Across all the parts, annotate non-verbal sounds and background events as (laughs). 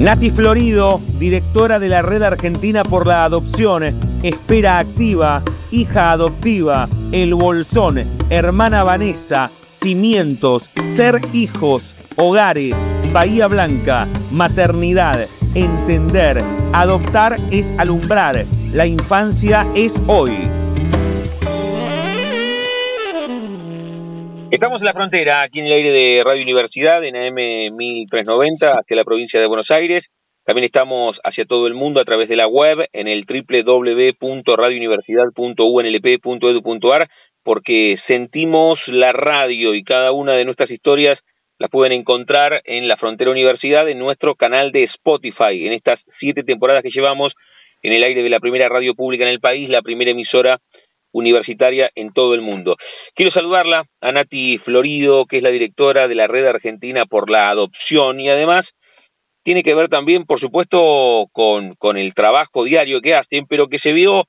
Nati Florido, directora de la Red Argentina por la Adopción, Espera Activa, hija adoptiva, El Bolsón, hermana Vanessa, Cimientos, Ser Hijos, Hogares, Bahía Blanca, Maternidad, Entender, Adoptar es alumbrar, la infancia es hoy. Estamos en la frontera, aquí en el aire de Radio Universidad, en AM 1390, hacia la provincia de Buenos Aires. También estamos hacia todo el mundo a través de la web en el www.radiouniversidad.unlp.edu.ar porque sentimos la radio y cada una de nuestras historias las pueden encontrar en la Frontera Universidad en nuestro canal de Spotify. En estas siete temporadas que llevamos en el aire de la primera radio pública en el país, la primera emisora universitaria en todo el mundo. Quiero saludarla a Nati Florido, que es la directora de la Red Argentina por la Adopción y además tiene que ver también, por supuesto, con, con el trabajo diario que hacen, pero que se vio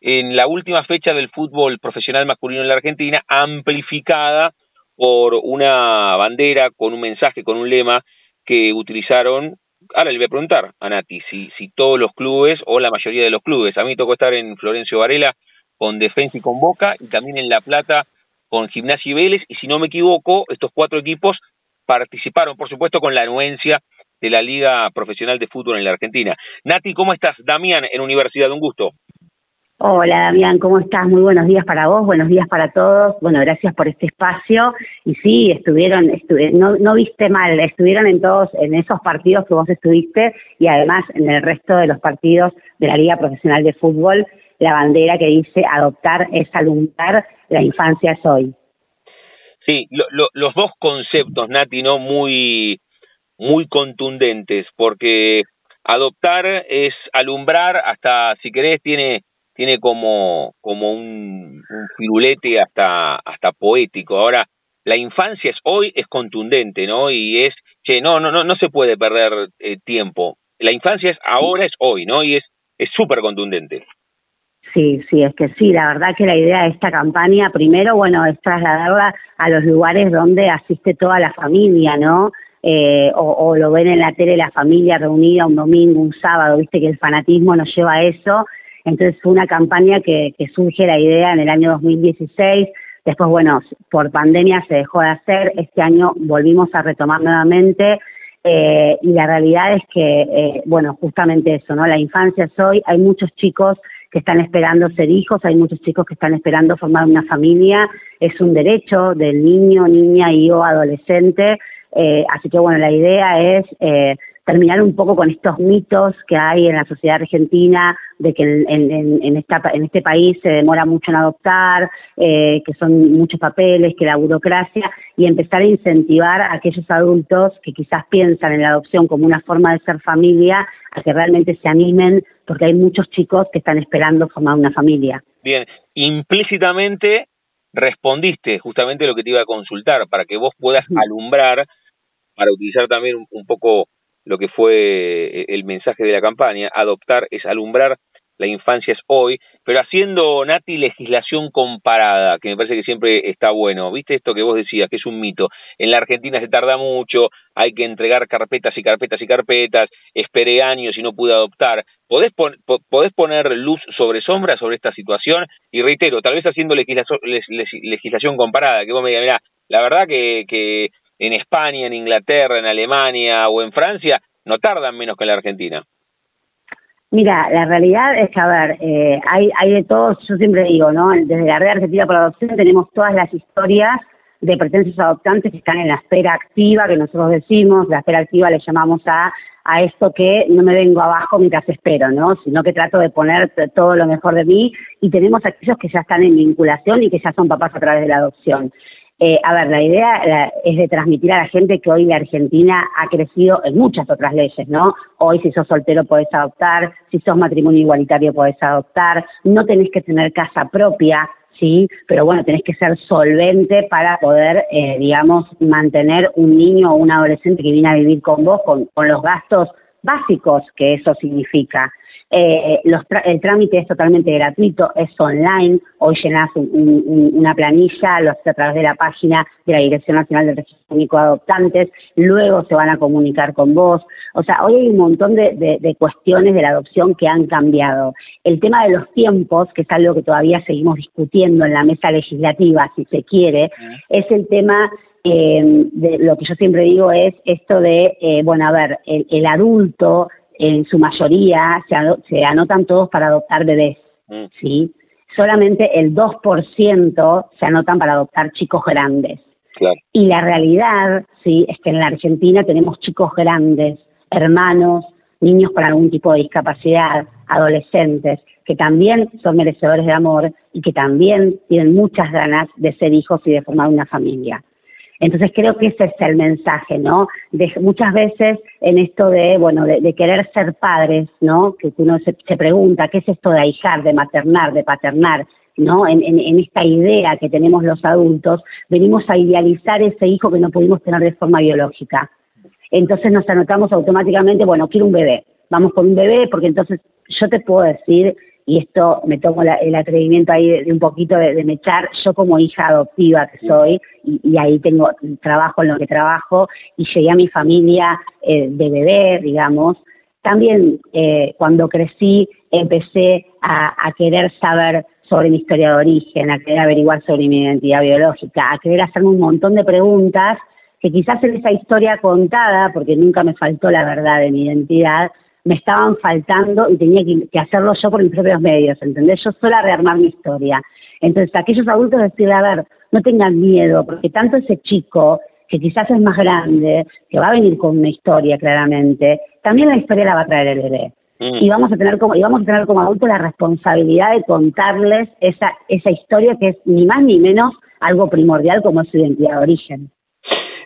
en la última fecha del fútbol profesional masculino en la Argentina, amplificada por una bandera con un mensaje, con un lema que utilizaron. Ahora le voy a preguntar a Nati si, si todos los clubes o la mayoría de los clubes. A mí tocó estar en Florencio Varela con Defensa y con Boca y también en La Plata con Gimnasia y Vélez. Y si no me equivoco, estos cuatro equipos participaron, por supuesto, con la anuencia de la Liga Profesional de Fútbol en la Argentina. Nati, ¿cómo estás? Damián, en Universidad, un gusto. Hola Damián, ¿cómo estás? Muy buenos días para vos, buenos días para todos. Bueno, gracias por este espacio. Y sí, estuvieron, no, no viste mal, estuvieron en todos, en esos partidos que vos estuviste y además en el resto de los partidos de la Liga Profesional de Fútbol, la bandera que dice adoptar es alumbrar, la infancia es hoy. Sí, los dos conceptos, Nati, ¿no? Muy, muy contundentes, porque adoptar es alumbrar, hasta si querés tiene tiene como como un, un firulete hasta hasta poético. Ahora la infancia es hoy es contundente, ¿no? Y es che, no no no no se puede perder eh, tiempo. La infancia es ahora es hoy, ¿no? Y es es súper contundente. Sí, sí, es que sí, la verdad que la idea de esta campaña, primero, bueno, es trasladarla a los lugares donde asiste toda la familia, ¿no? eh, o, lo ven en la tele la familia reunida un domingo, un sábado, viste que el fanatismo nos lleva a eso. Entonces fue una campaña que, que surge la idea en el año 2016. Después, bueno, por pandemia se dejó de hacer. Este año volvimos a retomar nuevamente. Eh, y la realidad es que, eh, bueno, justamente eso, ¿no? La infancia es hoy. Hay muchos chicos que están esperando ser hijos, hay muchos chicos que están esperando formar una familia. Es un derecho del niño, niña y o adolescente eh, así que bueno, la idea es eh, terminar un poco con estos mitos que hay en la sociedad argentina de que en, esta, en este país se demora mucho en adoptar, eh, que son muchos papeles, que la burocracia, y empezar a incentivar a aquellos adultos que quizás piensan en la adopción como una forma de ser familia, a que realmente se animen, porque hay muchos chicos que están esperando formar una familia. Bien, implícitamente respondiste justamente lo que te iba a consultar, para que vos puedas alumbrar para utilizar también un, poco lo que fue eh, el mensaje de la campaña, adoptar es alumbrar, la infancia es hoy, pero haciendo, Nati, legislación comparada, que me parece que siempre está bueno. ¿Viste esto que vos decías, que es un mito? En la Argentina se tarda mucho, hay que entregar carpetas y carpetas y carpetas, esperé años y no pude adoptar. ¿Podés, podés poner luz sobre sombra sobre esta situación? Y reitero, tal vez haciendo legislación, legislación comparada, que vos me digas, mira, la verdad que, que en España, en Inglaterra, en Alemania o en Francia, no tardan menos que en la Argentina. Mira, la realidad es que, a ver, eh, hay, hay de todos, yo siempre digo, ¿no? Desde la red argentina por adopción tenemos todas las historias de pretensos adoptantes que están en la espera activa, que nosotros decimos, la espera activa le llamamos a, a esto que no me vengo abajo mientras espero, ¿no? Sino que trato de poner todo lo mejor de mí y tenemos aquellos que ya están en vinculación y que ya son papás a través de la adopción. Eh, a ver, la idea es de transmitir a la gente que hoy la Argentina ha crecido en muchas otras leyes, ¿no? Hoy si sos soltero podés adoptar, si sos matrimonio igualitario podés adoptar, no tenés que tener casa propia, ¿sí? Pero bueno, tenés que ser solvente para poder, eh, digamos, mantener un niño o un adolescente que viene a vivir con vos con, con los gastos básicos que eso significa. Eh, el trámite es totalmente gratuito, es online. Hoy llenas una planilla, lo haces a través de la página de la Dirección Nacional del Registro Único de Adoptantes, luego se van a comunicar con vos. O sea, hoy hay un montón de, cuestiones de la adopción que han cambiado. El tema de los tiempos, que es algo que todavía seguimos discutiendo en la mesa legislativa, si se quiere, es el tema eh, de lo que yo siempre digo es esto de, eh, bueno, a ver, el adulto en su mayoría se, anotan todos para adoptar bebés, mm. ¿sí? Solamente el 2% se anotan para adoptar chicos grandes. Y la realidad, sí, es que en la Argentina tenemos chicos grandes, hermanos, niños con algún tipo de discapacidad, adolescentes, que también son merecedores de amor y que también tienen muchas ganas de ser hijos y de formar una familia. Entonces creo que ese es el mensaje, ¿no? De, muchas veces en esto de, bueno, de, querer ser padres, ¿no? Que uno se, pregunta, ¿qué es esto de ahijar, de maternar, de paternar? ¿no? En, en, esta idea que tenemos los adultos, venimos a idealizar ese hijo que no pudimos tener de forma biológica. Entonces nos anotamos automáticamente, bueno, quiero un bebé, vamos con un bebé, porque entonces yo te puedo decir y esto me tomo el atrevimiento ahí de, un poquito de, de, mechar, yo como hija adoptiva que soy, y, ahí tengo trabajo en lo que trabajo, y llegué a mi familia eh, de bebé, digamos, también eh, cuando crecí empecé a, a querer saber sobre mi historia de origen, a querer averiguar sobre mi identidad biológica, a querer hacerme un montón de preguntas que quizás en esa historia contada, porque nunca me faltó la verdad de mi identidad, me estaban faltando y tenía que, hacerlo yo por mis propios medios, ¿entendés? Yo sola rearmar mi historia. Entonces, aquellos adultos decirle, a ver, no tengan miedo, porque tanto ese chico, que quizás es más grande, que va a venir con una historia claramente, también la historia la va a traer el bebé. Mm. Y vamos a tener como y vamos a tener como adultos la responsabilidad de contarles esa esa historia que es ni más ni menos algo primordial como es su identidad de origen.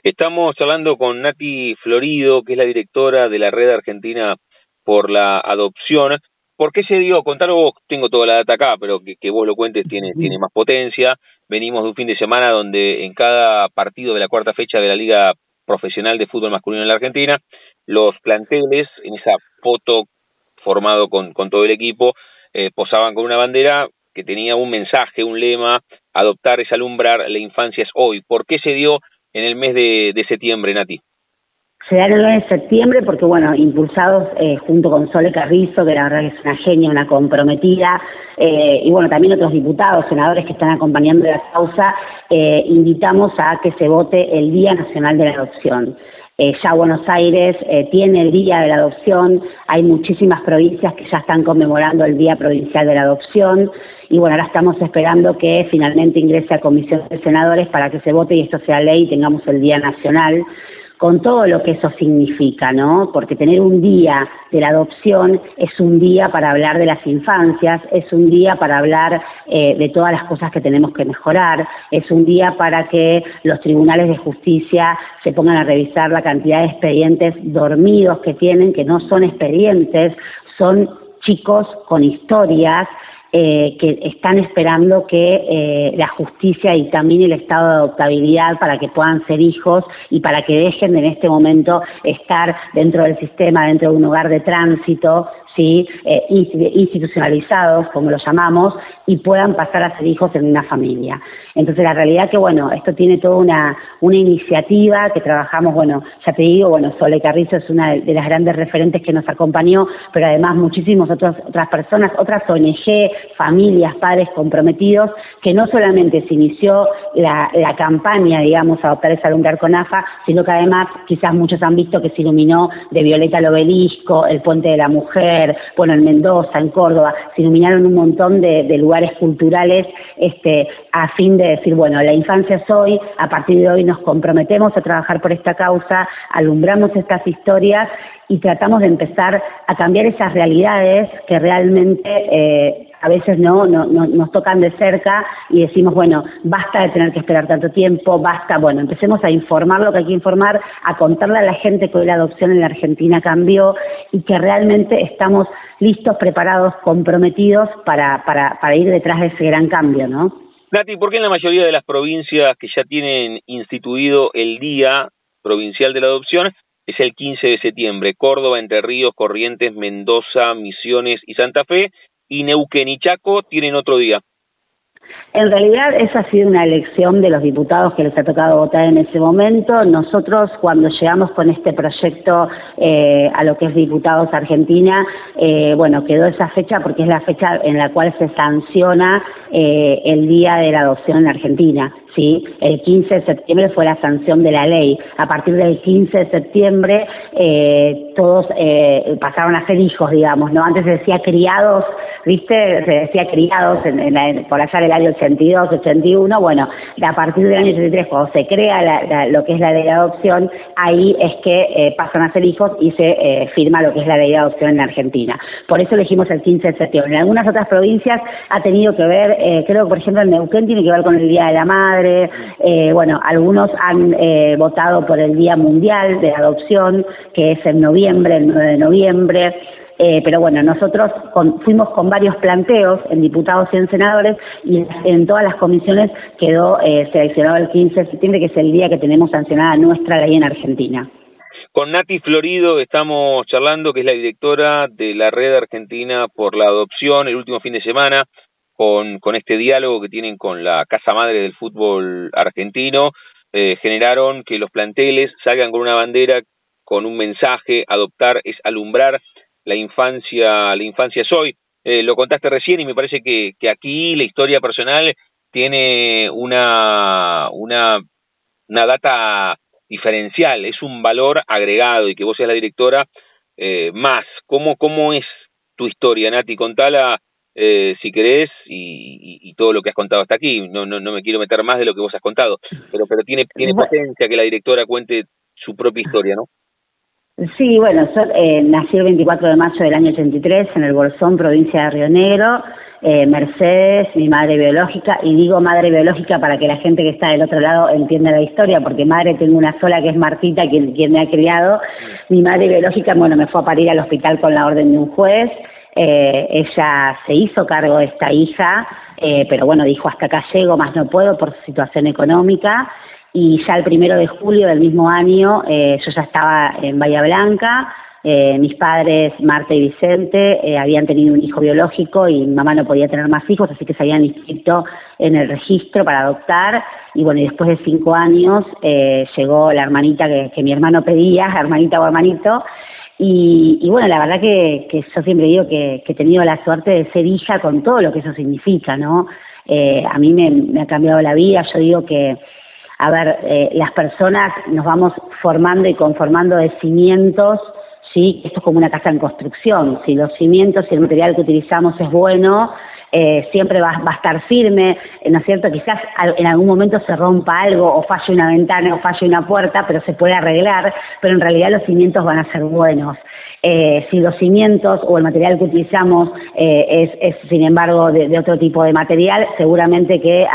Estamos hablando con Nati Florido, que es la directora de la Red Argentina por la adopción. ¿Por qué se dio? Contar vos, tengo toda la data acá, pero que, que vos lo cuentes tiene, tiene más potencia. Venimos de un fin de semana donde en cada partido de la cuarta fecha de la Liga Profesional de Fútbol Masculino en la Argentina, los planteles, en esa foto formado con, con todo el equipo, eh, posaban con una bandera que tenía un mensaje, un lema, adoptar es alumbrar, la infancia es hoy. ¿Por qué se dio en el mes de, de septiembre, Nati? Dan el 9 de septiembre porque, bueno, impulsados eh, junto con Sole Carrizo, que la verdad que es una genia, una comprometida, eh, y bueno, también otros diputados, senadores que están acompañando la causa, eh, invitamos a que se vote el Día Nacional de la Adopción. ya Buenos Aires tiene el Día de la Adopción, hay muchísimas provincias que ya están conmemorando el Día Provincial de la Adopción, y bueno, ahora estamos esperando que finalmente ingrese a Comisión de Senadores para que se vote y esto sea ley y tengamos el Día Nacional con todo lo que eso significa, ¿no? Porque tener un día de la adopción es un día para hablar de las infancias, es un día para hablar eh, de todas las cosas que tenemos que mejorar, es un día para que los tribunales de justicia se pongan a revisar la cantidad de expedientes dormidos que tienen, que no son expedientes, son chicos con historias eh, que están esperando que eh, la justicia dictamine el estado de adoptabilidad para que puedan ser hijos y para que dejen en este momento estar dentro del sistema, dentro de un hogar de tránsito, ¿sí? Eh, institucionalizados, como lo llamamos, y puedan pasar a ser hijos en una familia. Entonces, la realidad que, bueno, esto tiene toda una, una iniciativa que trabajamos, bueno, ya te digo, bueno, Sole Carrizo es una de, las grandes referentes que nos acompañó, pero además muchísimas otras otras personas, otras ONG, familias, padres comprometidos, que no solamente se inició la, la campaña, digamos, adoptar ese alumbrar con AFA, sino que además quizás muchos han visto que se iluminó de Violeta al Obelisco, el Puente de la Mujer, bueno, en Mendoza, en Córdoba, se iluminaron un montón de, lugares culturales este, a fin de decir, bueno, la infancia es hoy, a partir de hoy nos comprometemos a trabajar por esta causa, alumbramos estas historias y tratamos de empezar a cambiar esas realidades que realmente eh, a veces no, no, nos tocan de cerca y decimos, bueno, basta de tener que esperar tanto tiempo, basta, bueno, empecemos a informar lo que hay que informar, a contarle a la gente que hoy la adopción en la Argentina cambió y que realmente estamos listos, preparados, comprometidos para, para, para ir detrás de ese gran cambio, ¿no? Nati, ¿por qué en la mayoría de las provincias que ya tienen instituido el Día Provincial de la Adopción es el 15 de septiembre? Córdoba, Entre Ríos, Corrientes, Mendoza, Misiones y Santa Fe y Neuquén y Chaco tienen otro día. En realidad esa ha sido una elección de los diputados que les ha tocado votar en ese momento. Nosotros cuando llegamos con este proyecto eh, a lo que es diputados Argentina, eh, bueno, quedó esa fecha porque es la fecha en la cual se sanciona eh, el Día de la Adopción en Argentina. ¿Sí? El 15 de septiembre fue la sanción de la ley. A partir del 15 de septiembre eh, todos eh, pasaron a ser hijos, digamos, ¿no? Antes se decía criados, ¿viste? Se decía criados en, por allá del año 82, 81. Bueno, a partir del año 83, cuando se crea lo que es la ley de adopción, ahí es que eh, pasan a ser hijos y se firma lo que es la ley de adopción en Argentina. Por eso elegimos el 15 de septiembre. En algunas otras provincias ha tenido que ver, creo que por ejemplo en Neuquén tiene que ver con el Día de la Madre, eh, bueno, algunos han eh, votado por el Día Mundial de Adopción, que es en noviembre, el 9 de noviembre. Eh, pero bueno, nosotros fuimos con varios planteos en diputados y en senadores y en todas las comisiones quedó seleccionado el 15 de septiembre, que es el día que tenemos sancionada nuestra ley en Argentina. Con Nati Florido estamos charlando, que es la directora de la Red Argentina por la Adopción, el último fin de semana con, con este diálogo que tienen con la casa madre del fútbol argentino, eh, generaron que los planteles salgan con una bandera, con un mensaje, adoptar es alumbrar, la infancia, la infancia es hoy. Eh, lo contaste recién y me parece que, aquí la historia personal tiene una, una, una data diferencial, es un valor agregado y que vos seas la directora eh, más. ¿Cómo, ¿Cómo es tu historia, Nati? Contala eh, si querés, y, todo lo que has contado hasta aquí. No, no, no me quiero meter más de lo que vos has contado, pero, pero tiene, tiene potencia que la directora cuente su propia historia, ¿no? Sí, bueno, yo eh, nací el 24 de mayo del año 83 en el Bolsón, provincia de Río Negro. Eh, Mercedes, mi madre biológica, y digo madre biológica para que la gente que está del otro lado entienda la historia, porque madre tengo una sola que es Martita, quien, quien me ha criado. Mi madre biológica, bueno, me fue a parir al hospital con la orden de un juez. Eh, ella se hizo cargo de esta hija, eh, pero bueno, dijo hasta acá llego, más no puedo por situación económica. Y ya el primero de julio del mismo año eh, yo ya estaba en Bahía Blanca, mis padres, Marta y Vicente, habían tenido un hijo biológico y mi mamá no podía tener más hijos, así que se habían inscrito en el registro para adoptar. Y bueno, y después de cinco años llegó la hermanita que mi hermano pedía, (laughs) hermanita o hermanito, y, y, bueno, la verdad que, que yo siempre digo que, que, he tenido la suerte de ser hija con todo lo que eso significa, ¿no? Eh, a mí me, me, ha cambiado la vida, yo digo que, a ver, eh, las personas nos vamos formando y conformando de cimientos, ¿sí? Esto es como una casa en construcción, si los cimientos y el material que utilizamos es bueno, eh, siempre va, va, a estar firme, ¿no es cierto? Quizás en algún momento se rompa algo o falle una ventana o falle una puerta, pero se puede arreglar, pero en realidad los cimientos van a ser buenos. Eh, si los cimientos o el material que utilizamos eh, es, es, sin embargo, de, otro tipo de material, seguramente que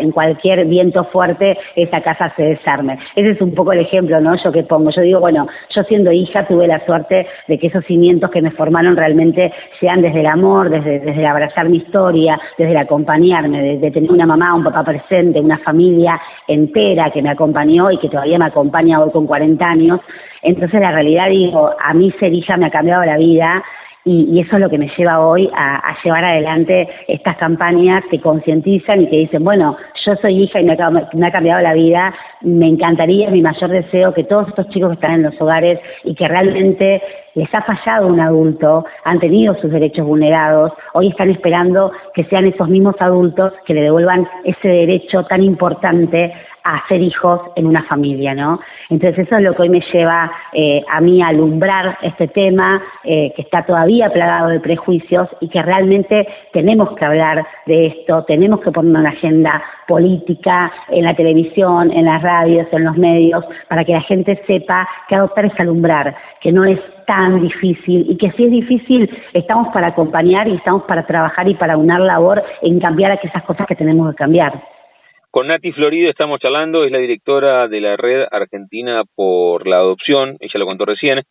en cualquier viento fuerte esa casa se desarme. Ese es un poco el ejemplo, ¿no? Yo que pongo. Yo digo, bueno, yo siendo hija tuve la suerte de que esos cimientos que me formaron realmente sean desde el amor, desde, desde el abrazar mi historia, desde el acompañarme, de, de tener una mamá, un papá presente, una familia entera que me acompañó y que todavía me acompaña hoy con 40 años. Entonces la realidad digo, a mí hija me ha cambiado la vida y, eso es lo que me lleva hoy a, llevar adelante estas campañas que concientizan y que dicen, bueno, yo soy hija y me ha, me ha, cambiado la vida, me encantaría, mi mayor deseo, que todos estos chicos que están en los hogares y que realmente les ha fallado un adulto, han tenido sus derechos vulnerados, hoy están esperando que sean esos mismos adultos que le devuelvan ese derecho tan importante a hacer hijos en una familia, ¿no? Entonces eso es lo que hoy me lleva eh, a mí a alumbrar este tema eh, que está todavía plagado de prejuicios y que realmente tenemos que hablar de esto, tenemos que poner una agenda política en la televisión, en las radios, en los medios, para que la gente sepa que adoptar es alumbrar, que no es tan difícil y que si es difícil estamos para acompañar y estamos para trabajar y para unar labor en cambiar aquellas cosas que tenemos que cambiar. Con Nati Florido estamos charlando, es la directora de la Red Argentina por la Adopción, ella lo contó recién,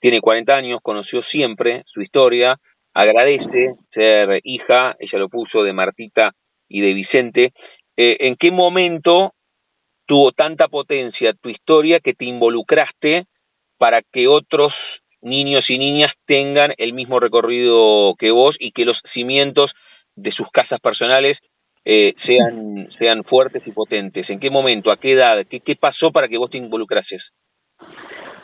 tiene 40 años, conoció siempre su historia, agradece ser hija, ella lo puso, de Martita y de Vicente. Eh, ¿En qué momento tuvo tanta potencia tu historia que te involucraste para que otros niños y niñas tengan el mismo recorrido que vos y que los cimientos de sus casas personales eh, sean, sean fuertes y potentes? ¿En qué momento? ¿A qué edad? ¿Qué, pasó para que vos te involucrases?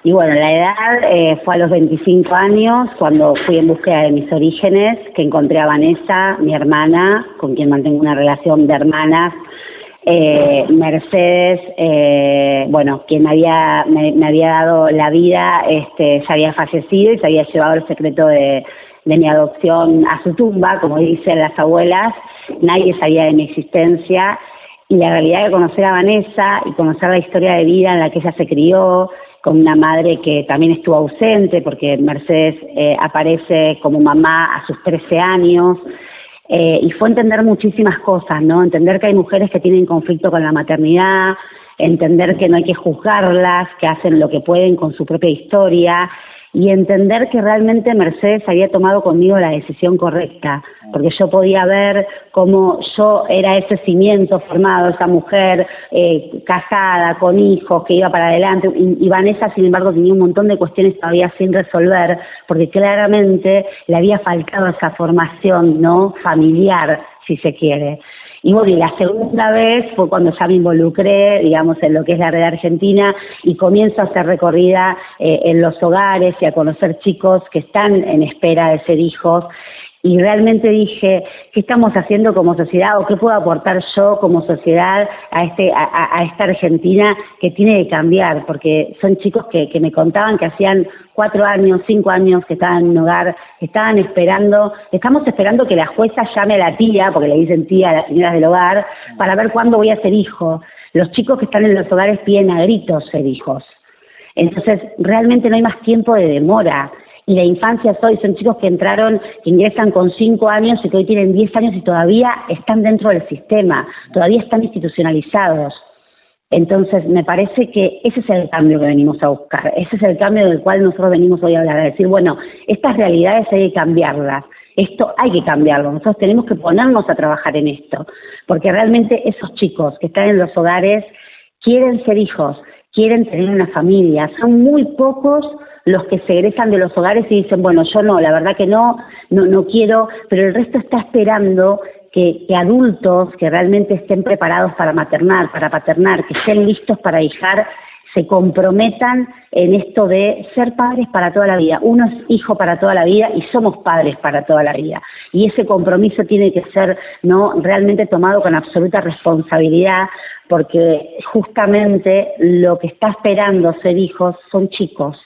Y bueno, la edad eh, fue a los 25 años, cuando fui en búsqueda de mis orígenes, que encontré a Vanessa, mi hermana, con quien mantengo una relación de hermanas. Eh, Mercedes, eh, bueno, quien me había, me, me, había dado la vida, este, se había fallecido y se había llevado el secreto de, de mi adopción a su tumba, como dicen las abuelas, nadie sabía de mi existencia y la realidad de conocer a Vanessa y conocer la historia de vida en la que ella se crió, con una madre que también estuvo ausente, porque Mercedes eh, aparece como mamá a sus 13 años, eh, y fue entender muchísimas cosas, ¿no? Entender que hay mujeres que tienen conflicto con la maternidad, entender que no hay que juzgarlas, que hacen lo que pueden con su propia historia, y entender que realmente Mercedes había tomado conmigo la decisión correcta, porque yo podía ver cómo yo era ese cimiento formado, esa mujer eh, casada, con hijos, que iba para adelante, y, Vanessa, sin embargo, tenía un montón de cuestiones todavía sin resolver, porque claramente le había faltado esa formación no familiar, si se quiere. Y bueno, y la segunda vez fue cuando ya me involucré, digamos, en lo que es la red argentina y comienzo a hacer recorrida eh, en los hogares y a conocer chicos que están en espera de ser hijos. Y realmente dije qué estamos haciendo como sociedad o qué puedo aportar yo como sociedad a este a, esta Argentina que tiene que cambiar porque son chicos que, que me contaban que hacían cuatro años cinco años que estaban en un hogar estaban esperando estamos esperando que la jueza llame a la tía porque le dicen tía a las señoras del hogar para ver cuándo voy a ser hijo. Los chicos que están en los hogares piden a gritos ser hijos. Entonces realmente no hay más tiempo de demora. Y la infancia hoy son chicos que entraron, que ingresan con cinco años y que hoy tienen diez años y todavía están dentro del sistema, todavía están institucionalizados. Entonces, me parece que ese es el cambio que venimos a buscar, ese es el cambio del cual nosotros venimos hoy a hablar, a decir, bueno, estas realidades hay que cambiarlas, esto hay que cambiarlo, nosotros tenemos que ponernos a trabajar en esto, porque realmente esos chicos que están en los hogares quieren ser hijos, quieren tener una familia, son muy pocos los que se egresan de los hogares y dicen, bueno, yo no, la verdad que no, no, no quiero, pero el resto está esperando que, adultos que realmente estén preparados para maternar, para paternar, que estén listos para hijar, se comprometan en esto de ser padres para toda la vida. Uno es hijo para toda la vida y somos padres para toda la vida. Y ese compromiso tiene que ser no realmente tomado con absoluta responsabilidad, porque justamente lo que está esperando ser hijos son chicos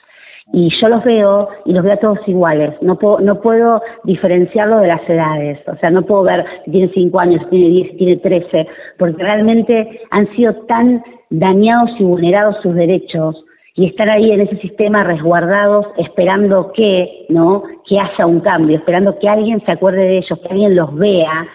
y yo los veo y los veo a todos iguales. No puedo, no puedo diferenciarlo de las edades. O sea, no puedo ver si tiene cinco años, si tiene diez, si tiene trece, porque realmente han sido tan dañados y vulnerados sus derechos y estar ahí en ese sistema resguardados esperando que, ¿no? Que haya un cambio, esperando que alguien se acuerde de ellos, que alguien los vea,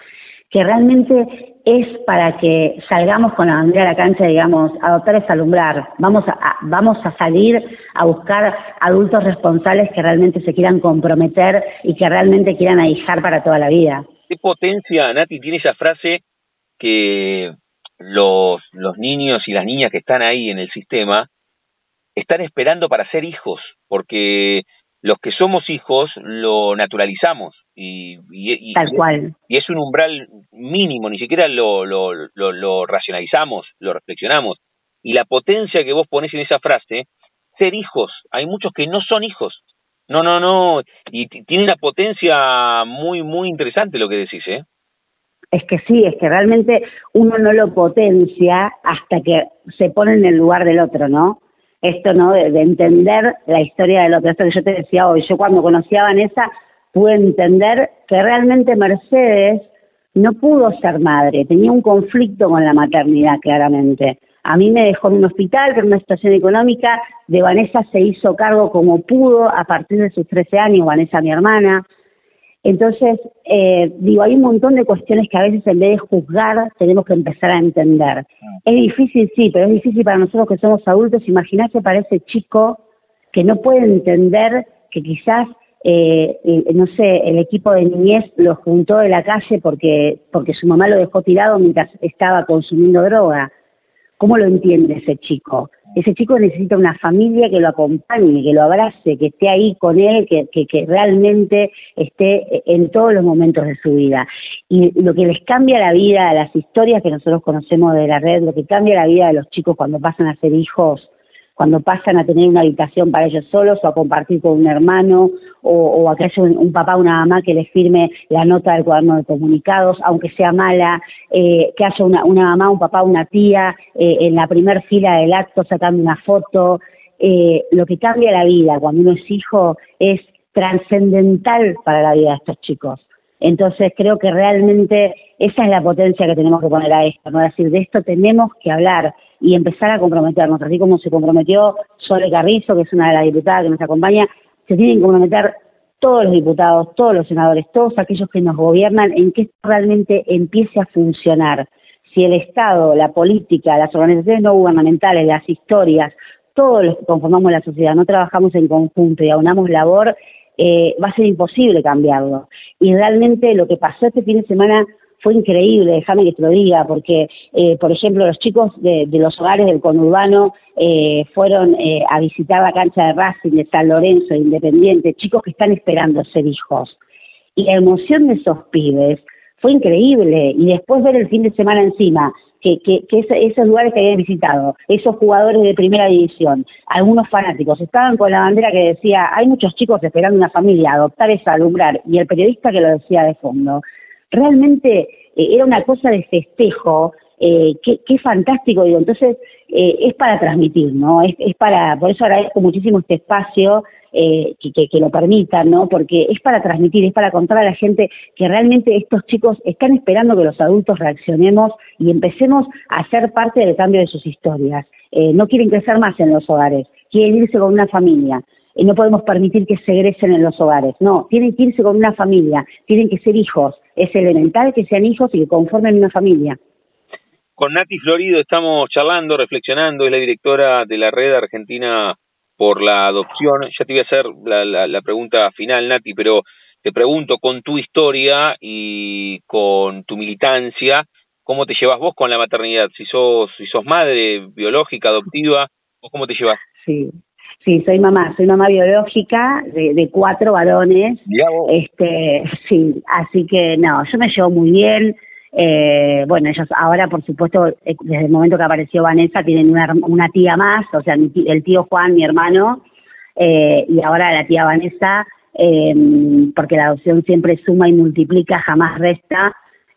que realmente es para que salgamos con la bandera a la cancha, digamos, adoptar es alumbrar. Vamos a, vamos a salir a buscar adultos responsables que realmente se quieran comprometer y que realmente quieran ahijar para toda la vida. ¿Qué potencia, Nati, tiene esa frase que los, los niños y las niñas que están ahí en el sistema están esperando para ser hijos? Porque los que somos hijos lo naturalizamos y, y, Tal cual. y es un umbral mínimo, ni siquiera lo, lo, lo, racionalizamos, lo reflexionamos. Y la potencia que vos pones en esa frase, ser hijos, hay muchos que no son hijos. No, no, no, y tiene una potencia muy, muy interesante lo que decís, ¿eh? Es que sí, es que realmente uno no lo potencia hasta que se pone en el lugar del otro, ¿no? Esto, ¿no? De, entender la historia del otro. Esto que yo te decía hoy, yo cuando conocí a Vanessa pude entender que realmente Mercedes no pudo ser madre, tenía un conflicto con la maternidad, claramente. A mí me dejó en un hospital en una situación económica, de Vanessa se hizo cargo como pudo a partir de sus 13 años, Vanessa mi hermana, entonces, eh, digo, hay un montón de cuestiones que a veces en vez de juzgar tenemos que empezar a entender. Ah. Es difícil, sí, pero es difícil para nosotros que somos adultos imaginarse para ese chico que no puede entender que quizás, eh, no sé, el equipo de niñez lo juntó de la calle porque, porque su mamá lo dejó tirado mientras estaba consumiendo droga. ¿Cómo lo entiende ese chico? ese chico necesita una familia que lo acompañe, que lo abrace, que esté ahí con él, que, que, realmente esté en todos los momentos de su vida. Y lo que les cambia la vida, las historias que nosotros conocemos de la red, lo que cambia la vida de los chicos cuando pasan a ser hijos cuando pasan a tener una habitación para ellos solos o a compartir con un hermano o, a que haya un, papá o una mamá que les firme la nota del cuaderno de comunicados, aunque sea mala, eh, que haya una, una mamá, un papá, una tía eh, en la primer fila del acto sacando una foto. Eh, lo que cambia la vida cuando uno es hijo es trascendental para la vida de estos chicos. Entonces creo que realmente esa es la potencia que tenemos que poner a esto, ¿no? Es decir, de esto tenemos que hablar y empezar a comprometernos, así como se comprometió Sole Carrizo, que es una de las diputadas que nos acompaña, se tienen que comprometer todos los diputados, todos los senadores, todos aquellos que nos gobiernan en que esto realmente empiece a funcionar. Si el Estado, la política, las organizaciones no gubernamentales, las historias, todos los que conformamos la sociedad no trabajamos en conjunto y aunamos labor, eh, va a ser imposible cambiarlo. Y realmente lo que pasó este fin de semana fue increíble, déjame que te lo diga, porque, eh, por ejemplo, los chicos de, los hogares del conurbano eh, fueron eh, a visitar la cancha de Racing, de San Lorenzo, de Independiente, chicos que están esperando ser hijos. Y la emoción de esos pibes fue increíble. Y después ver el fin de semana encima, que, que, que esos lugares que habían visitado, esos jugadores de primera división, algunos fanáticos, estaban con la bandera que decía, hay muchos chicos esperando una familia, adoptar es alumbrar, y el periodista que lo decía de fondo realmente eh, era una cosa de festejo, eh, qué, fantástico, digo, entonces eh, es para transmitir, ¿no? Es, para, por eso agradezco muchísimo este espacio, que, que, lo permitan, ¿no? Porque es para transmitir, es para contar a la gente que realmente estos chicos están esperando que los adultos reaccionemos y empecemos a ser parte del cambio de sus historias. no quieren crecer más en los hogares, quieren irse con una familia no podemos permitir que se egresen en los hogares. No, tienen que irse con una familia, tienen que ser hijos. Es elemental que sean hijos y que conformen una familia. Con Nati Florido estamos charlando, reflexionando, es la directora de la Red Argentina por la Adopción. Ya te voy a hacer la, la pregunta final, Nati, pero te pregunto, con tu historia y con tu militancia, ¿cómo te llevas vos con la maternidad? Si sos, si sos madre biológica, adoptiva, ¿o cómo te llevas? Sí, Sí, soy mamá, soy mamá biológica de, cuatro varones. Este, sí, así que no, yo me llevo muy bien. Eh, bueno, ellos ahora, por supuesto, eh, desde el momento que apareció Vanessa, tienen una, una tía más, o sea, el tío Juan, mi hermano, eh, y ahora la tía Vanessa, em, porque la adopción siempre suma y multiplica, jamás resta.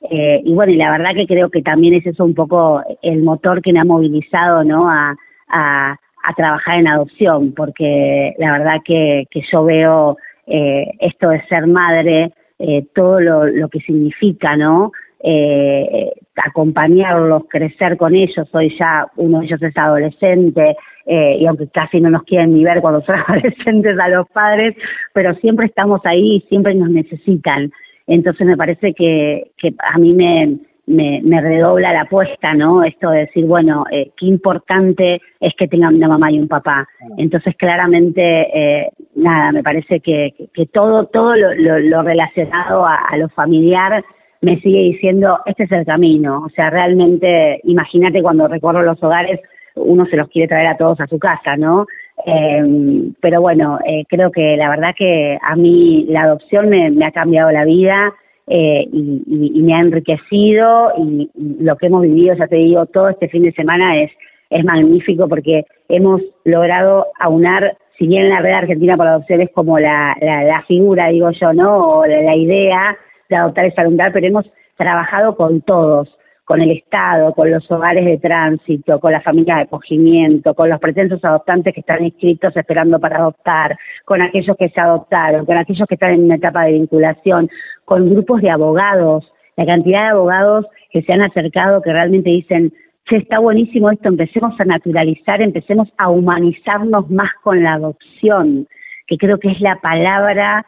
y bueno, y la verdad que creo que también es eso un poco el motor que me ha movilizado, ¿no? A, a, a trabajar en adopción, porque la verdad que, que yo veo eh, esto de ser madre, eh, todo lo, que significa, ¿no? Eh, acompañarlos, crecer con ellos. Hoy ya uno de ellos es adolescente eh, y aunque casi no nos quieren ni ver cuando (laughs) son adolescentes a los padres, pero siempre estamos ahí y siempre nos necesitan. Entonces me parece que, que a mí me, me, me redobla la apuesta, ¿no? Esto de decir, bueno, eh, qué importante es que tengan una mamá y un papá. Entonces, claramente, eh, nada, me parece que, que todo, todo lo, lo, relacionado a, a, lo familiar me sigue diciendo, este es el camino. O sea, realmente, imagínate cuando recorro los hogares, uno se los quiere traer a todos a su casa, ¿no? Eh, pero bueno, eh, creo que la verdad que a mí la adopción me, me ha cambiado la vida eh, y, me ha enriquecido y, lo que hemos vivido, ya te digo, todo este fin de semana es, es magnífico porque hemos logrado aunar, si bien la red argentina por adopción es como la, la, figura, digo yo, ¿no? O la, idea, de adoptar y saludar, pero hemos trabajado con todos, con el Estado, con los hogares de tránsito, con las familias de acogimiento, con los pretensos adoptantes que están inscritos esperando para adoptar, con aquellos que se adoptaron, con aquellos que están en una etapa de vinculación, con grupos de abogados, la cantidad de abogados que se han acercado que realmente dicen, che, está buenísimo esto, empecemos a naturalizar, empecemos a humanizarnos más con la adopción, que creo que es la palabra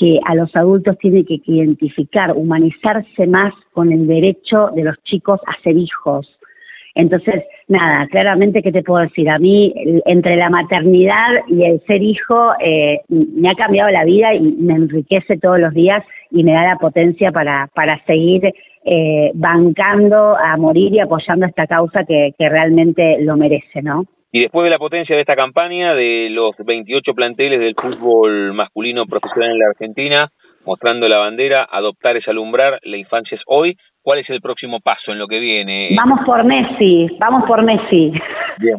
que a los adultos tiene que identificar, humanizarse más con el derecho de los chicos a ser hijos. Entonces, nada, claramente, ¿qué te puedo decir? A mí, entre la maternidad y el ser hijo, eh, me ha cambiado la vida y me enriquece todos los días y me da la potencia para, para seguir eh, bancando a morir y apoyando esta causa que, que realmente lo merece, ¿no? Y después de la potencia de esta campaña, de los 28 planteles del fútbol masculino profesional en la Argentina, mostrando la bandera, adoptar es alumbrar, la infancia es hoy, ¿cuál es el próximo paso en lo que viene? Vamos por Messi, vamos por Messi. Bien.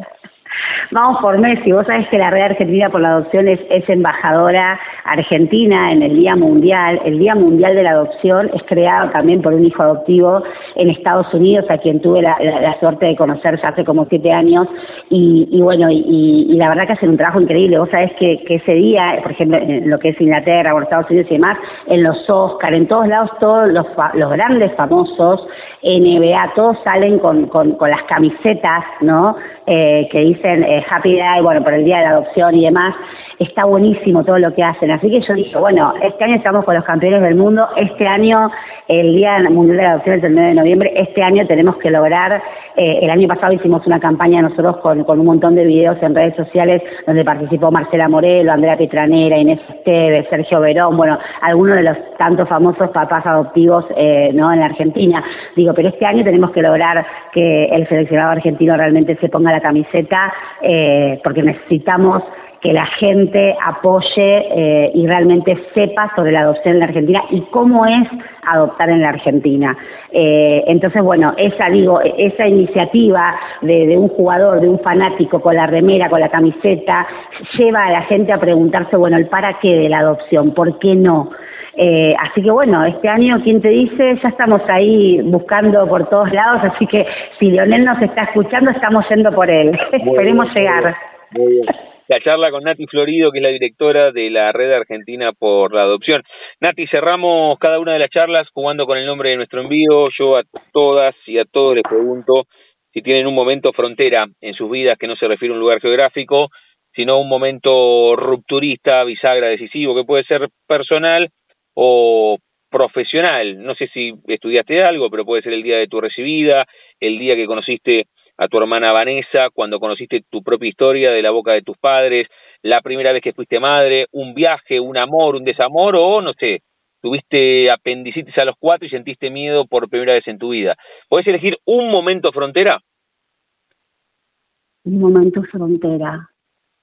Vamos por Messi. Vos sabés que la Red Argentina por la Adopción es, embajadora argentina en el Día Mundial. El Día Mundial de la Adopción es creado también por un hijo adoptivo en Estados Unidos, a quien tuve la, suerte de conocer hace como siete años. Y, bueno, y, la verdad que hacen un trabajo increíble. Vos sabés que, ese día, por ejemplo, en lo que es Inglaterra o Estados Unidos y demás, en los Oscar, en todos lados, todos los, los grandes famosos, NBA, todos salen con las camisetas, ¿no? Eh, que dicen eh, Happy Day, bueno, por el día de la adopción y demás, está buenísimo todo lo que hacen. Así que yo dije, bueno, este año estamos con los campeones del mundo, este año, el Día Mundial de la Adopción es el 9 de noviembre, este año tenemos que lograr, eh, el año pasado hicimos una campaña nosotros con, con un montón de videos en redes sociales donde participó Marcela Morelo, Andrea Pitranera, Inés Esteves, Sergio Verón, bueno, algunos de los tantos famosos papás adoptivos eh, ¿no? en la Argentina. Digo, pero este año tenemos que lograr que el seleccionado argentino realmente se ponga la camiseta eh, porque necesitamos que la gente apoye eh, y realmente sepa sobre la adopción en la Argentina y cómo es adoptar en la Argentina. Eh, entonces, bueno, esa digo, esa iniciativa de, un jugador, de un fanático con la remera, con la camiseta, lleva a la gente a preguntarse, bueno, el para qué de la adopción, ¿por qué no? Eh, así que bueno, este año, ¿quién te dice? Ya estamos ahí buscando por todos lados, así que si Leonel nos está escuchando, estamos yendo por él. (laughs) Esperemos llegar. Muy bien la charla con Nati Florido, que es la directora de la Red Argentina por la Adopción. Nati, cerramos cada una de las charlas jugando con el nombre de nuestro envío. Yo a todas y a todos les pregunto si tienen un momento frontera en sus vidas que no se refiere a un lugar geográfico, sino un momento rupturista, bisagra, decisivo, que puede ser personal o profesional. No sé si estudiaste algo, pero puede ser el día de tu recibida, el día que conociste a tu hermana Vanessa, cuando conociste tu propia historia de la boca de tus padres, la primera vez que fuiste madre, un viaje, un amor, un desamor o no sé, tuviste apendicitis a los cuatro y sentiste miedo por primera vez en tu vida. ¿Puedes elegir un momento frontera? Un momento frontera.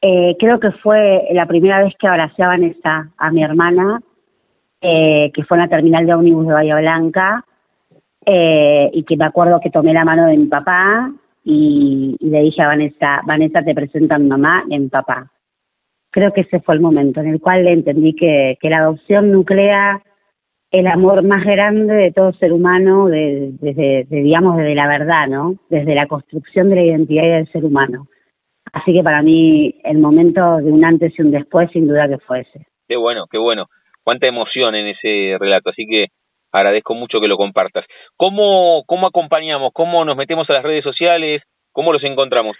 Eh, creo que fue la primera vez que abracé a Vanessa, a mi hermana, eh, que fue en la terminal de ómnibus de Bahía Blanca, eh, y que me acuerdo que tomé la mano de mi papá y, le dije a Vanessa, Vanessa te presenta a mi mamá y mi papá. Creo que ese fue el momento en el cual le entendí que, que la adopción nuclea el amor más grande de todo ser humano, desde, digamos, desde la verdad, ¿no? Desde la construcción de la identidad del ser humano. Así que para mí el momento de un antes y un después, sin duda que fue ese. Qué bueno, qué bueno. Cuánta emoción en ese relato. Así que agradezco mucho que lo compartas. ¿Cómo, cómo acompañamos? ¿Cómo nos metemos a las redes sociales? ¿Cómo los encontramos?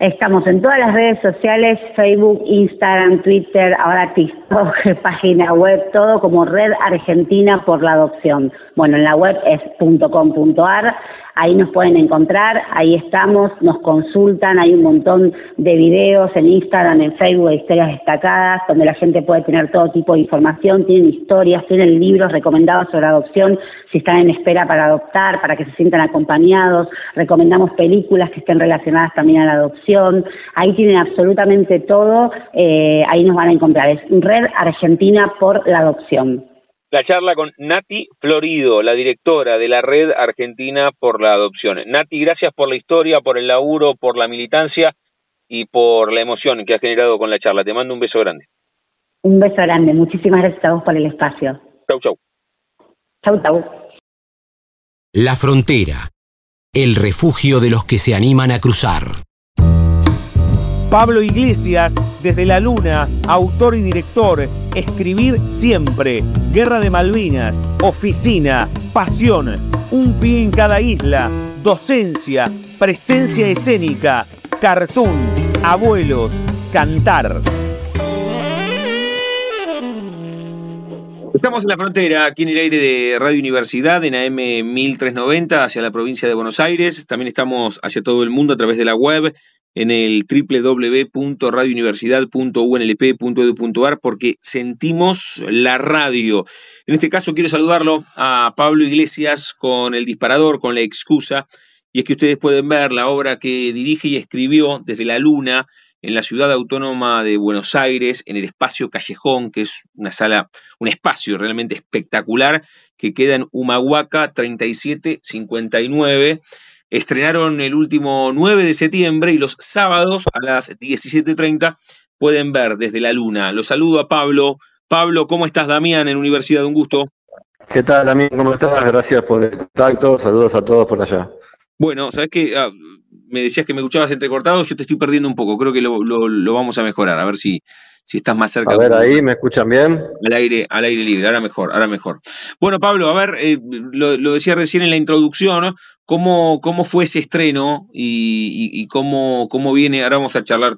Estamos en todas las redes sociales, Facebook, Instagram, Twitter, ahora TikTok, (laughs) página web, todo como Red Argentina por la Adopción. Bueno, en la web es .com.ar, ahí nos pueden encontrar, ahí estamos, nos consultan, hay un montón de videos en Instagram, en Facebook, de historias destacadas, donde la gente puede tener todo tipo de información, tienen historias, tienen libros recomendados sobre adopción, si están en espera para adoptar, para que se sientan acompañados, recomendamos películas que estén relacionadas también a la adopción, ahí tienen absolutamente todo, eh, ahí nos van a encontrar, es Red Argentina por la Adopción la charla con Nati Florido, la directora de la Red Argentina por la Adopción. Nati, gracias por la historia, por el laburo, por la militancia y por la emoción que has generado con la charla. Te mando un beso grande. Un beso grande. Muchísimas gracias a vos por el espacio. Chau, chau. Chau, chau. La frontera, el refugio de los que se animan a cruzar. Pablo Iglesias, desde la Luna, autor y director, Escribir siempre, Guerra de Malvinas, Oficina, Pasión, Un pie en cada isla, Docencia, Presencia escénica, Cartoon, Abuelos, Cantar. Estamos en la frontera, aquí en el aire de Radio Universidad, en AM 1390, hacia la provincia de Buenos Aires. También estamos hacia todo el mundo a través de la web, en el www.radiouniversidad.unlp.edu.ar, porque sentimos la radio. En este caso quiero saludarlo a Pablo Iglesias con el disparador, con la excusa, y es que ustedes pueden ver la obra que dirige y escribió desde la luna en la ciudad autónoma de Buenos Aires, en el espacio Callejón, que es una sala, un espacio realmente espectacular, que queda en Humahuaca 3759. Estrenaron el último 9 de septiembre y los sábados a las 17.30 pueden ver desde la luna. Los saludo a Pablo. Pablo, ¿cómo estás, Damián, en Universidad? Un gusto. ¿Qué tal, Damián? ¿Cómo estás? Gracias por el contacto. Saludos a todos por allá. Bueno, sabes que ah, me decías que me escuchabas entrecortado, yo te estoy perdiendo un poco, creo que lo, vamos a mejorar, a ver si, si estás más cerca. A ver, ahí, ¿me escuchan bien? Al aire, al aire libre, ahora mejor, ahora mejor. Bueno, Pablo, a ver, eh, lo, decía recién en la introducción, ¿cómo, cómo fue ese estreno y, cómo, cómo viene, ahora vamos a charlar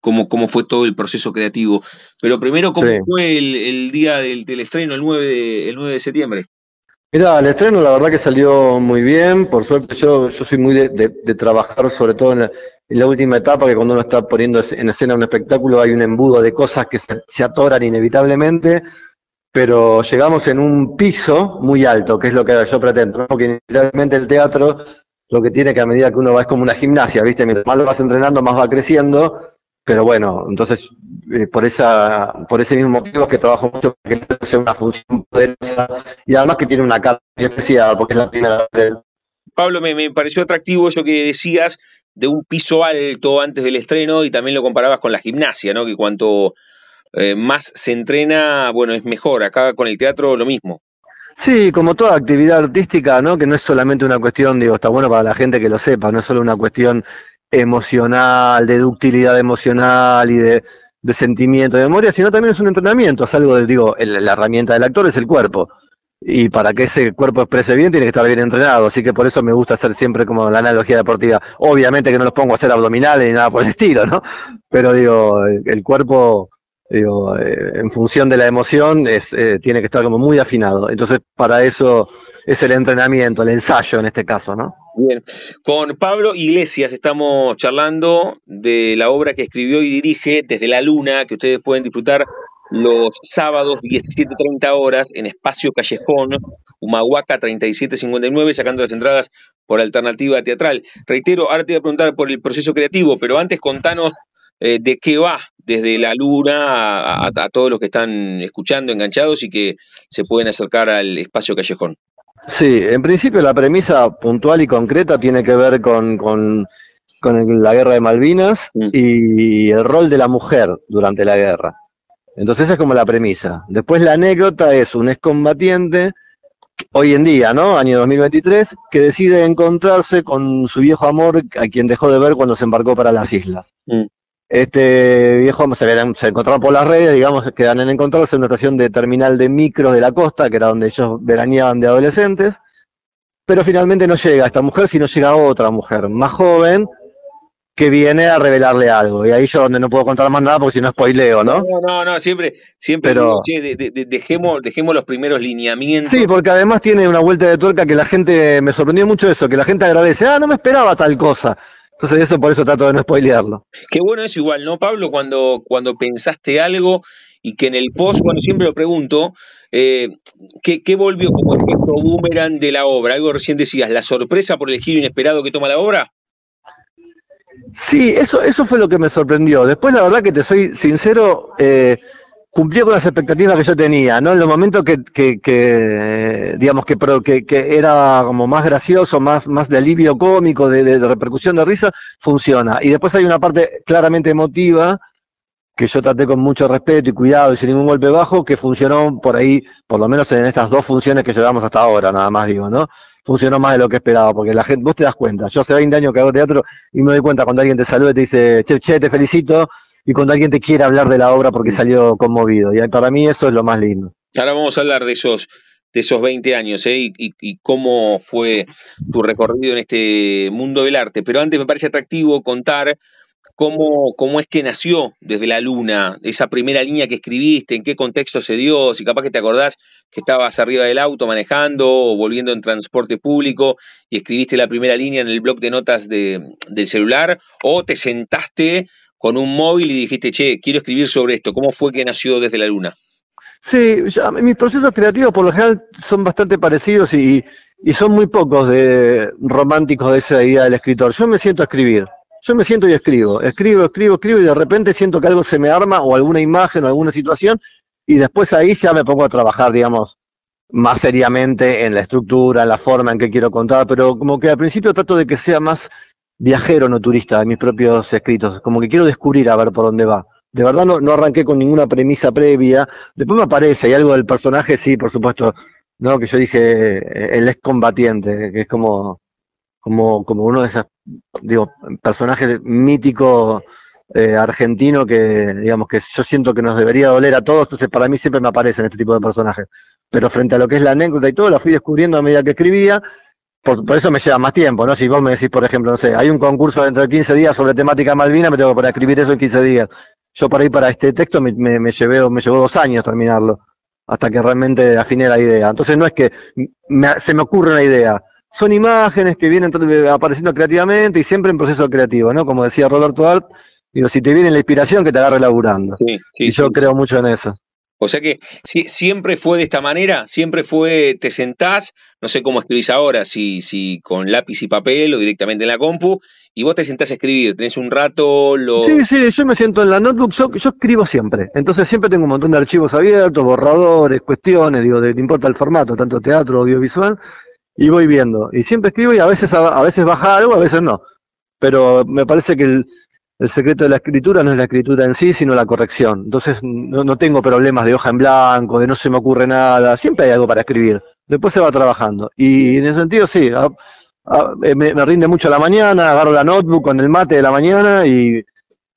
cómo, cómo fue todo el proceso creativo, pero primero, ¿cómo fue el, día del, estreno, el 9 el 9 de septiembre? Mira, el estreno la verdad que salió muy bien, por suerte yo, yo soy muy de, trabajar sobre todo en la, última etapa, que cuando uno está poniendo en escena un espectáculo hay un embudo de cosas que se, atoran inevitablemente, pero llegamos en un piso muy alto, que es lo que yo pretendo, porque realmente el teatro lo que tiene que a medida que uno va es como una gimnasia, ¿viste? Mientras más lo vas entrenando, más va creciendo, pero bueno, entonces eh, por esa por ese mismo motivo es que trabajo mucho para que sea una función poderosa y además que tiene una cara especial porque es la primera vez. Pablo, me, pareció atractivo eso que decías de un piso alto antes del estreno y también lo comparabas con la gimnasia, ¿no? Que cuanto eh, más se entrena, bueno, es mejor. Acá con el teatro lo mismo. Sí, como toda actividad artística, ¿no? Que no es solamente una cuestión, digo, está bueno para la gente que lo sepa, no es solo una cuestión emocional, de ductilidad emocional y de, sentimiento, de memoria, sino también es un entrenamiento, es algo de, digo, la herramienta del actor es el cuerpo. Y para que ese cuerpo exprese bien, tiene que estar bien entrenado. Así que por eso me gusta hacer siempre como la analogía deportiva. Obviamente que no los pongo a hacer abdominales ni nada por el (laughs) estilo, ¿no? Pero digo, el, cuerpo, digo, eh, en función de la emoción, es, eh, tiene que estar como muy afinado. Entonces, para eso es el entrenamiento, el ensayo en este caso, ¿no? Bien, con Pablo Iglesias estamos charlando de la obra que escribió y dirige desde la Luna, que ustedes pueden disfrutar los sábados 17.30 horas en Espacio Callejón, Humahuaca 3759, sacando las entradas por alternativa teatral. Reitero, ahora te voy a preguntar por el proceso creativo, pero antes contanos eh, de qué va desde la luna a, todos los que están escuchando, enganchados y que se pueden acercar al Espacio Callejón. Sí, en principio la premisa puntual y concreta tiene que ver con, con, la guerra de Malvinas mm. y el rol de la mujer durante la guerra. Entonces esa es como la premisa. Después la anécdota es un excombatiente, hoy en día, ¿no? Año 2023, que decide encontrarse con su viejo amor a quien dejó de ver cuando se embarcó para las islas. Mm. Este viejo se, se encontraron por las redes, digamos, quedan en encontrarse en una estación de terminal de micros de la costa, que era donde ellos veraneaban de adolescentes, pero finalmente no llega esta mujer, sino llega otra mujer más joven que viene a revelarle algo. Y ahí yo donde no puedo contar más nada porque si no spoileo, ¿no? No, no, no, siempre, siempre pero, dejemos, dejemos los primeros lineamientos. Sí, porque además tiene una vuelta de tuerca que la gente, me sorprendió mucho eso, que la gente agradece, ah, no me esperaba tal cosa. Entonces eso por eso trato de no spoilearlo. Qué bueno es igual, ¿no, Pablo? Cuando, cuando pensaste algo y que en el post, bueno, siempre lo pregunto, eh, ¿qué, volvió como efecto boomerang de la obra? Algo recién decías, ¿la sorpresa por el giro inesperado que toma la obra? Sí, eso, eso fue lo que me sorprendió. Después, la verdad que te soy sincero, eh, cumplió con las expectativas que yo tenía, ¿no? En los momentos que, que, digamos, que, que, era como más gracioso, más, más de alivio cómico, de, de, repercusión de risa, funciona. Y después hay una parte claramente emotiva que yo traté con mucho respeto y cuidado y sin ningún golpe bajo, que funcionó por ahí, por lo menos en estas dos funciones que llevamos hasta ahora, nada más digo, ¿no? Funcionó más de lo que esperaba, porque la gente, vos te das cuenta, yo hace 20 años que hago teatro y me doy cuenta cuando alguien te saluda y te dice, che, che, te felicito, y cuando alguien te quiere hablar de la obra porque salió conmovido. Y para mí eso es lo más lindo. Ahora vamos a hablar de esos de esos 20 años ¿eh? y, y, cómo fue tu recorrido en este mundo del arte. Pero antes me parece atractivo contar cómo, cómo es que nació desde la luna, esa primera línea que escribiste, en qué contexto se dio, si capaz que te acordás que estabas arriba del auto manejando o volviendo en transporte público y escribiste la primera línea en el blog de notas de, del celular, o te sentaste con un móvil y dijiste, che, quiero escribir sobre esto. ¿Cómo fue que nació desde la luna? Sí, mis procesos creativos por lo general son bastante parecidos y, y son muy pocos de románticos de esa idea del escritor. Yo me siento a escribir yo me siento y escribo, escribo, escribo, escribo y de repente siento que algo se me arma o alguna imagen o alguna situación y después ahí ya me pongo a trabajar, digamos, más seriamente en la estructura, en la forma en que quiero contar, pero como que al principio trato de que sea más viajero, no turista, en mis propios escritos, como que quiero descubrir a ver por dónde va. De verdad no, no arranqué con ninguna premisa previa, después me aparece, hay algo del personaje, sí, por supuesto, no, que yo dije, eh, el excombatiente, que es como, como, como uno de esos digo, personaje mítico eh, argentino que, digamos, que yo siento que nos debería doler a todos, entonces para mí siempre me aparecen este tipo de personajes. Pero frente a lo que es la anécdota y todo, la fui descubriendo a medida que escribía, por, eso me lleva más tiempo, ¿no? Si vos me decís, por ejemplo, no sé, hay un concurso dentro de 15 días sobre temática malvina, me tengo poner escribir eso en 15 días. Yo para ir para este texto me, me, llevé, me llevó dos años terminarlo, hasta que realmente afiné la idea. Entonces no es que se me ocurre una idea, son imágenes que vienen apareciendo creativamente y siempre en proceso creativo, ¿no? Como decía Roberto Art, digo, si te viene la inspiración, que te agarre laburando. y yo creo mucho en eso. O sea que si, siempre fue de esta manera, siempre fue, te sentás, no sé cómo escribís ahora, si, con lápiz y papel o directamente en la compu, y vos te sentás a escribir, tenés un rato, lo... Sí, sí, yo me siento en la notebook, yo, escribo siempre, entonces siempre tengo un montón de archivos abiertos, borradores, cuestiones, digo, de, no importa el formato, tanto teatro, audiovisual, y voy viendo. Y siempre escribo y a veces, a, veces baja algo, a veces no. Pero me parece que el, secreto de la escritura no es la escritura en sí, sino la corrección. Entonces no, tengo problemas de hoja en blanco, de no se me ocurre nada, siempre hay algo para escribir. Después se va trabajando. Y en ese sentido, sí, me, me, rinde mucho la mañana, agarro la notebook con el mate de la mañana y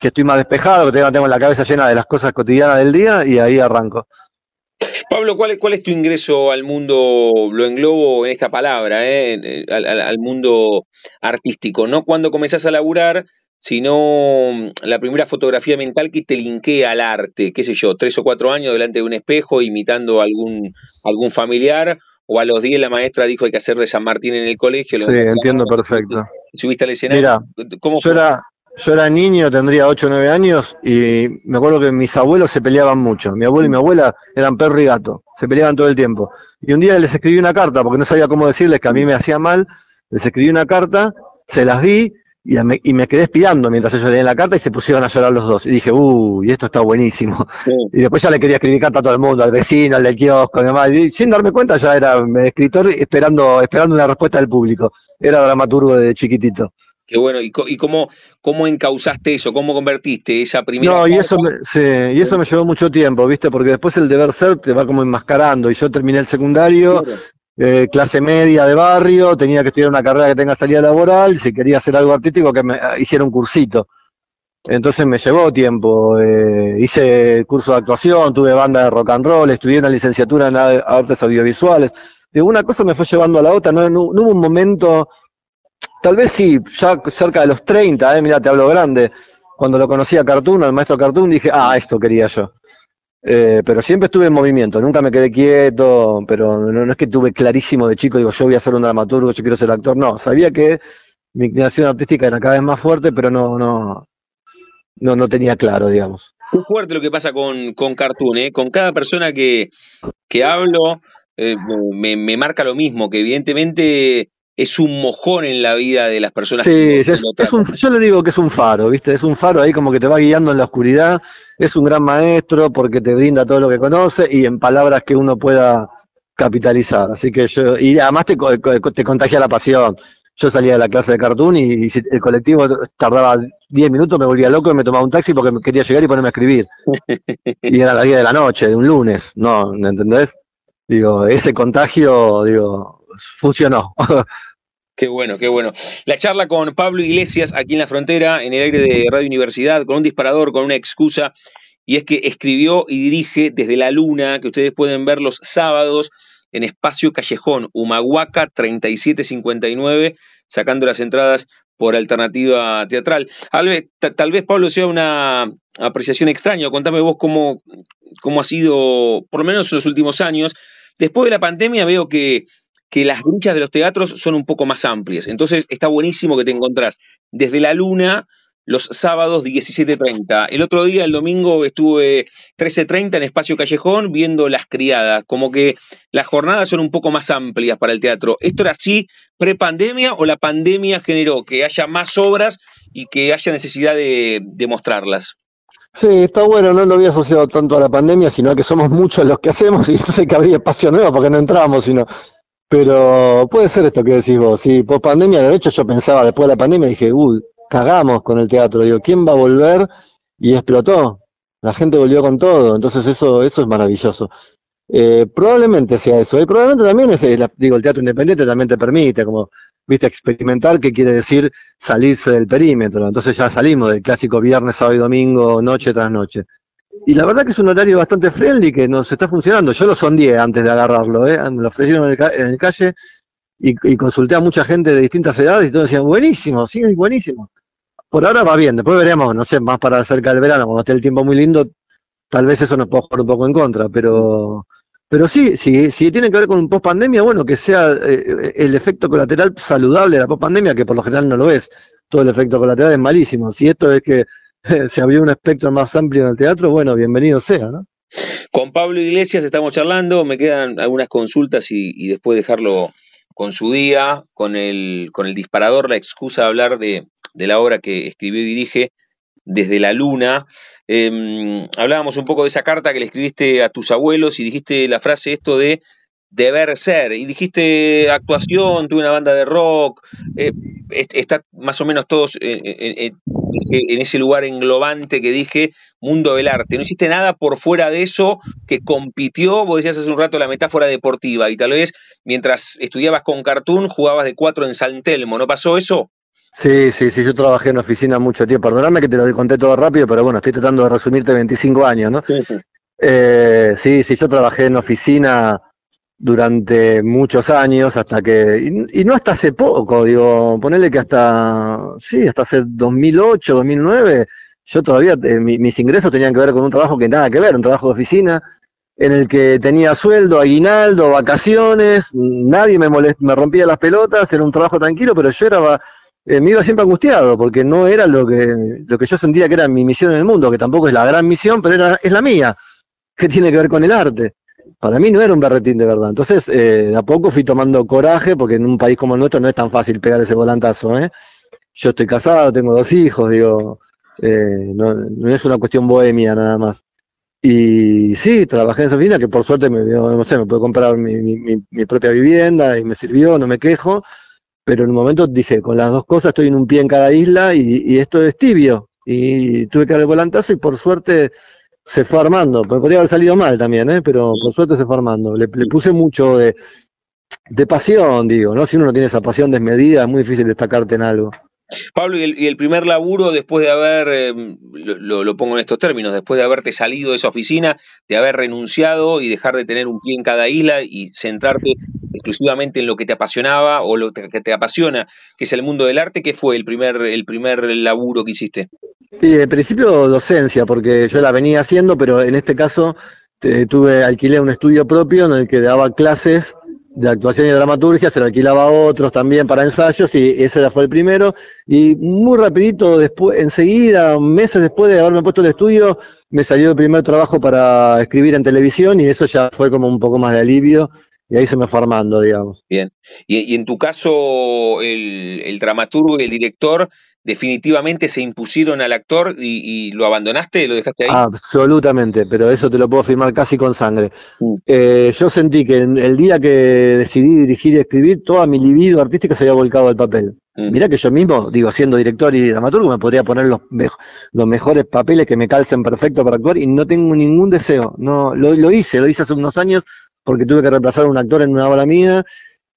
que estoy más despejado, que tengo la cabeza llena de las cosas cotidianas del día y ahí arranco. Pablo, ¿cuál, ¿cuál, es tu ingreso al mundo, lo englobo en esta palabra, eh, al, mundo artístico? No cuando comenzás a laburar, sino mm, la primera fotografía mental que te linkea al arte, qué sé yo, tres o cuatro años delante de un espejo imitando a algún, algún familiar, o a los diez la maestra dijo hay que hacer de San Martín en el colegio. Sí, entiendo perfecto. ¿Subiste al escenario? Mira, ¿Cómo yo era, yo era niño, tendría 8 o 9 años, y me acuerdo que mis abuelos se peleaban mucho. Mi abuelo y mi abuela eran perro y gato, se peleaban todo el tiempo. Y un día les escribí una carta, porque no sabía cómo decirles que a mí me hacía mal, les escribí una carta, se las di, y me, y me quedé espiando mientras ellos leían la carta y se pusieron a llorar los dos. Y dije, uy, esto está buenísimo. Y después ya le quería escribir carta a todo el mundo, al vecino, al del kiosco, mi mamá. Y sin darme cuenta ya era escritor esperando, esperando una respuesta del público. Era dramaturgo de chiquitito. Qué bueno, ¿y, y cómo, cómo encausaste eso? ¿Cómo convertiste esa primera? No, y eso, me, sí, y eso me llevó mucho tiempo, ¿viste? Porque después el deber ser te va como enmascarando. Y yo terminé el secundario, eh, clase media de barrio, tenía que estudiar una carrera que tenga salida laboral, si quería hacer algo artístico, que me ah, hiciera un cursito. Entonces me llevó tiempo. Eh, hice curso de actuación, tuve banda de rock and roll, estudié una licenciatura en artes audiovisuales. De una cosa me fue llevando a la otra, no hubo un momento Tal vez sí, ya cerca de los 30, eh, mira, te hablo grande. Cuando lo conocí a Cartoon, al maestro Cartoon, dije, ah, esto quería yo. Eh, pero siempre estuve en movimiento, nunca me quedé quieto, pero no, es que tuve clarísimo de chico, digo, yo voy a ser un dramaturgo, yo quiero ser actor, no, sabía que mi inclinación artística era cada vez más fuerte, pero no, no, no, no tenía claro, digamos. Es fuerte lo que pasa con, con Cartoon, ¿eh? con cada persona que, que hablo, eh, me, me, marca lo mismo, que evidentemente es un mojón en la vida de las personas. Sí, es, un, yo le digo que es un faro, ¿viste? Es un faro ahí como que te va guiando en la oscuridad, es un gran maestro porque te brinda todo lo que conoce y en palabras que uno pueda capitalizar. Así que yo, y además te, te contagia la pasión. yo salía de la clase de cartoon y, si el colectivo tardaba 10 minutos, me volvía loco y me tomaba un taxi porque quería llegar y ponerme a escribir. y era las 10 de la noche, de un lunes, ¿no? ¿Me entendés? Digo, ese contagio, digo, funcionó. Qué bueno, qué bueno. La charla con Pablo Iglesias aquí en la frontera, en el aire de Radio Universidad, con un disparador, con una excusa, y es que escribió y dirige desde la luna, que ustedes pueden ver los sábados en Espacio Callejón, Humahuaca 3759, sacando las entradas por alternativa teatral. Tal vez, Pablo, sea una apreciación extraña. Contame vos cómo, cómo ha sido, por lo menos en los últimos años. Después de la pandemia veo que que las gruchas de los teatros son un poco más amplias. Entonces está buenísimo que te encontrás desde la luna los sábados 17.30. El otro día, el domingo, estuve 13.30 en Espacio Callejón viendo Las Criadas. Como que las jornadas son un poco más amplias para el teatro. ¿Esto era así pre-pandemia o la pandemia generó que haya más obras y que haya necesidad de, mostrarlas? Sí, está bueno, no lo había asociado tanto a la pandemia, sino a que somos muchos los que hacemos y entonces que habría espacio nuevo porque no entramos, sino pero puede ser esto que decís vos, sí, post pandemia, de hecho yo pensaba después de la pandemia, dije, uy, cagamos con el teatro, digo, ¿quién va a volver? Y explotó, la gente volvió con todo, entonces eso, eso es maravilloso. Eh, probablemente sea eso, y probablemente también es, digo, el teatro independiente también te permite, como, viste, experimentar, qué quiere decir salirse del perímetro, entonces ya salimos del clásico viernes, sábado y domingo, noche tras noche. Y la verdad que es un horario bastante friendly que nos está funcionando. Yo lo sondeé antes de agarrarlo, ¿eh? me lo ofrecieron en el, calle y, consulté a mucha gente de distintas edades y todos decían, buenísimo, sí, buenísimo. Por ahora va bien, después veremos, no sé, más para cerca del verano, cuando esté el tiempo muy lindo, tal vez eso nos pueda jugar un poco en contra, pero, pero sí, si, si tiene que ver con un post pandemia, bueno, que sea eh, el efecto colateral saludable de la post pandemia, que por lo general no lo es. Todo el efecto colateral es malísimo. Si esto es que (laughs) se abrió un espectro más amplio en el teatro, bueno, bienvenido sea, ¿no? Con Pablo Iglesias estamos charlando, me quedan algunas consultas y, después dejarlo con su día, con el, con el disparador, la excusa de hablar de, la obra que escribió y dirige desde la luna. Em, hablábamos un poco de esa carta que le escribiste a tus abuelos y dijiste la frase esto de deber ser. Y dijiste actuación, tuve una banda de rock, eh, está más o menos todos en, ese lugar englobante que dije, mundo del arte. No hiciste nada por fuera de eso que compitió, vos decías hace un rato la metáfora deportiva, y tal vez mientras estudiabas con Cartoon jugabas de cuatro en San Telmo, ¿no pasó eso? Sí, sí, sí, yo trabajé en oficina mucho tiempo. Perdóname que te lo conté todo rápido, pero bueno, estoy tratando de resumirte 25 años, ¿no? Sí, sí, eh, sí, sí yo trabajé en oficina durante muchos años, hasta que, y, no hasta hace poco, digo, ponerle que hasta, sí, hasta hace 2008, 2009, yo todavía, eh, mis ingresos tenían que ver con un trabajo que nada que ver, un trabajo de oficina, en el que tenía sueldo, aguinaldo, vacaciones, nadie me, me rompía las pelotas, era un trabajo tranquilo, pero yo era, eh, me iba siempre angustiado, porque no era lo que, lo que yo sentía que era mi misión en el mundo, que tampoco es la gran misión, pero era, es la mía, que tiene que ver con el arte para mí no era un berretín de verdad. Entonces, eh, de a poco fui tomando coraje, porque en un país como el nuestro no es tan fácil pegar ese volantazo. ¿eh? Yo estoy casado, tengo dos hijos, digo, eh, no, es una cuestión bohemia nada más. Y sí, trabajé en esa oficina, que por suerte me, no me puedo comprar mi, propia vivienda y me sirvió, no me quejo, pero en un momento dije, con las dos cosas estoy en un pie en cada isla y, y esto es tibio. Y tuve que dar el volantazo y por suerte se fue armando. Podría haber salido mal también, ¿eh? pero por suerte se fue armando. Le, puse mucho de, de, pasión, digo, ¿no? Si uno no tiene esa pasión desmedida, es muy difícil destacarte en algo. Pablo, y el, primer laburo después de haber, em, lo, pongo en estos términos, después de haberte salido de esa oficina, de haber renunciado y dejar de tener un pie en cada isla y centrarte exclusivamente en lo que te apasionaba o lo que te apasiona, que es el mundo del arte, ¿qué fue el primer, el primer laburo que hiciste? Sí, en principio docencia, porque yo la venía haciendo, pero en este caso tuve, alquilé un estudio propio en el que daba clases de actuación y dramaturgia, se lo alquilaba a otros también para ensayos y ese fue el primero. Y muy rapidito, después, enseguida, meses después de haberme puesto el estudio, me salió el primer trabajo para escribir en televisión y eso ya fue como un poco más de alivio y ahí se me fue armando, digamos. Bien. Y, en tu caso, el, el dramaturgo y el director definitivamente se impusieron al actor y, lo abandonaste, lo dejaste ahí. Absolutamente, pero eso te lo puedo firmar casi con sangre. Eh, yo sentí que el día que decidí dirigir y escribir, toda mi libido artística se había volcado al papel. Mm. Mirá que yo mismo, digo, siendo director y dramaturgo, me podría poner los, los mejores papeles que me calcen perfecto para actuar y no tengo ningún deseo. No, lo, lo hice, lo hice hace unos años porque tuve que reemplazar a un actor en una obra mía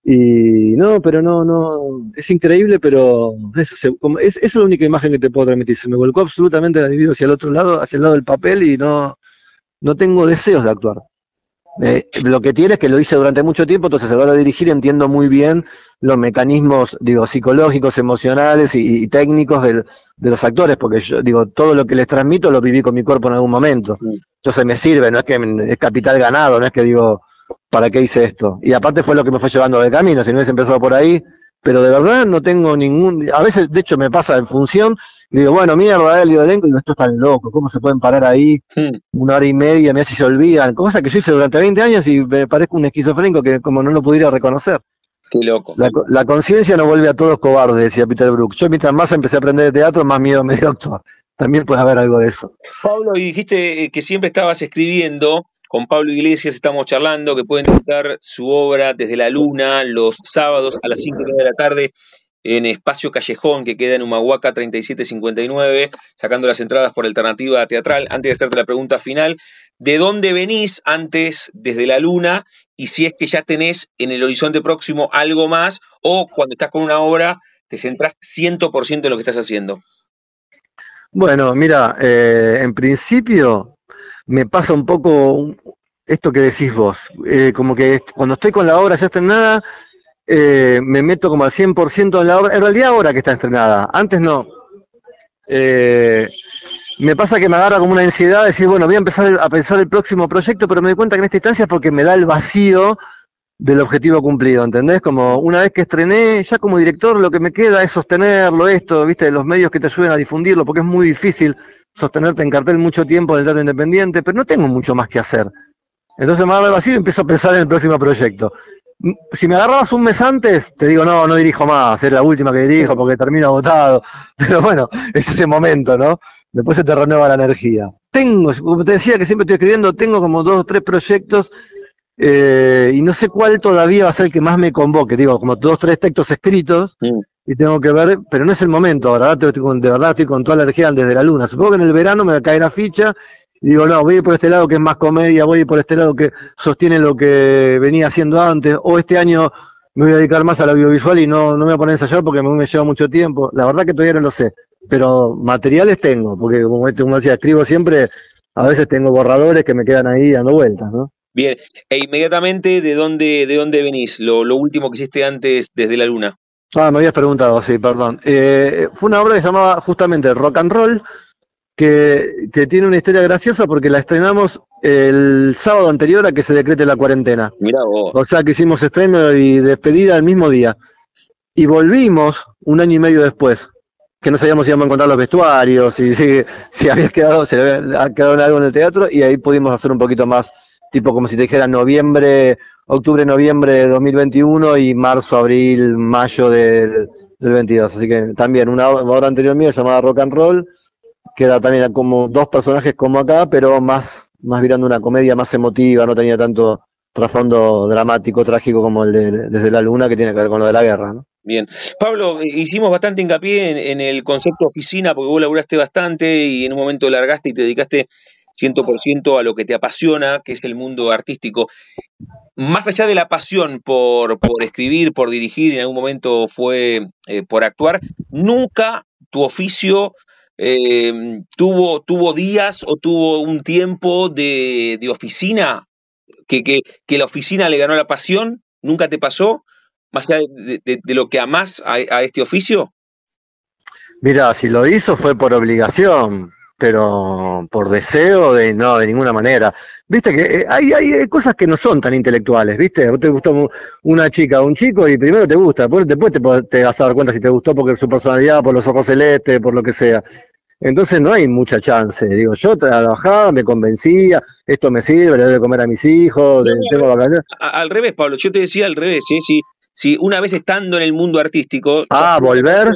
y no, pero no, no, es increíble, pero eso, como, es, esa es la única imagen que te puedo transmitir. Se me volcó absolutamente la libido hacia el otro lado, hacia el lado del papel y no, no tengo deseos de actuar. Eh, lo que tiene es que lo hice durante mucho tiempo, entonces a la hora de dirigir entiendo muy bien los mecanismos, digo, psicológicos, emocionales y, técnicos de los actores, porque yo digo, todo lo que les transmito lo viví con mi cuerpo en algún momento. Entonces me sirve, no es que es capital ganado, no es que digo, ¿para qué hice esto? Y aparte fue lo que me fue llevando de camino, si no hubiese empezado por ahí, pero de verdad no tengo ningún, a veces de hecho me pasa en función, y digo, bueno, mierda, el elenco, y digo, esto es tan loco, ¿cómo se pueden parar ahí hmm. una hora y media, me hace se olvidan? Cosa que yo hice durante 20 años y me parezco un esquizofrénico que como no lo pudiera reconocer. Qué loco. La, conciencia no vuelve a todos cobardes, decía Peter Brook. Yo mientras más empecé a aprender de teatro, más miedo me dio actuar. También puede haber algo de eso. Pablo, y dijiste que siempre estabas escribiendo. Con Pablo Iglesias estamos charlando que pueden disfrutar su obra desde la luna los sábados a las 5 de la tarde en Espacio Callejón, que queda en Humahuaca 3759, sacando las entradas por alternativa teatral. Antes de hacerte la pregunta final, ¿de dónde venís antes desde la luna? Y si es que ya tenés en el horizonte próximo algo más, o cuando estás con una obra, te centras 100% en lo que estás haciendo. Bueno, mira, eh, en principio me pasa un poco esto que decís vos, eh, como que cuando estoy con la obra ya estrenada, eh, me meto como al 100% en la obra, en realidad ahora que está estrenada, antes no. Eh, me pasa que me agarra como una ansiedad de decir, bueno, voy a empezar a pensar el próximo proyecto, pero me doy cuenta que en esta instancia es porque me da el vacío del objetivo cumplido, ¿entendés? Como una vez que estrené, ya como director lo que me queda es sostenerlo, esto, viste, los medios que te ayuden a difundirlo, porque es muy difícil sostenerte en cartel mucho tiempo del teatro independiente, pero no tengo mucho más que hacer. Entonces me agarra el vacío y empiezo a pensar en el próximo proyecto. Si me agarrabas un mes antes, te digo, no, no dirijo más, es la última que dirijo porque termino agotado. (laughs) Pero bueno, es ese momento, ¿no? Después se te renueva la energía. Tengo, como te decía que siempre estoy escribiendo, tengo como dos o tres proyectos eh, y no sé cuál todavía va a ser el que más me convoque. Digo, como dos, tres textos escritos y tengo que ver, pero no es el momento ahora. de verdad estoy con toda la energía desde la luna. Supongo que en el verano me va a caer a ficha y digo, no, voy a ir por este lado que es más comedia, voy a ir por este lado que sostiene lo que venía haciendo antes, o este año me voy a dedicar más al audiovisual y no, no me voy a poner a ensayar porque me, me lleva mucho tiempo. La verdad que todavía no lo sé, pero materiales tengo, porque como, como decía, escribo siempre, a veces tengo borradores que me quedan ahí dando vueltas, ¿no? Bien, e inmediatamente, ¿de dónde, de dónde venís? Lo, último que hiciste antes desde la luna. Ah, me habías preguntado, sí, perdón. Eh, fue una obra que se llamaba justamente Rock and Roll, que, tiene una historia graciosa porque la estrenamos el sábado anterior a que se decrete la cuarentena. Mirá vos. O sea que hicimos estreno y despedida el mismo día. Y volvimos un año y medio después, que no sabíamos si íbamos a encontrar los vestuarios, y si, si había quedado, se había quedado algo en el teatro, y ahí pudimos hacer un poquito más tipo como si te dijera noviembre, octubre, noviembre de 2021 y marzo, abril, mayo del, 22. Así que también una obra anterior mía llamada Rock and Roll, que era también como dos personajes como acá, pero más, más virando una comedia más emotiva, no tenía tanto trasfondo dramático, trágico como el de Desde la Luna, que tiene que ver con lo de la guerra. Bien. Pablo, hicimos bastante hincapié en, el concepto oficina, porque vos laburaste bastante y en un momento largaste y te dedicaste 100% a lo que te apasiona, que es el mundo artístico. Más allá de la pasión por, por escribir, por dirigir, en algún momento fue eh, por actuar, nunca tu oficio eh, tuvo, tuvo días o tuvo un tiempo de, oficina, que, que, la oficina le ganó la pasión, nunca te pasó, más allá de, lo que amás a este oficio. Mira, si lo hizo fue por obligación, pero por deseo de no, de ninguna manera. Viste que eh, hay, hay cosas que no son tan intelectuales, ¿viste? Vos te gustó una chica o un chico y primero te gusta, después, después te, te, vas a dar cuenta si te gustó porque su personalidad, por los ojos celestes, por lo que sea. Entonces no hay mucha chance. Digo, yo trabajaba, me convencía, esto me sirve, le doy de comer a mis hijos, tengo vacaciones. Al revés, Pablo, yo te decía al revés, ¿sí? Si, si una vez estando en el mundo artístico. Ah, volver.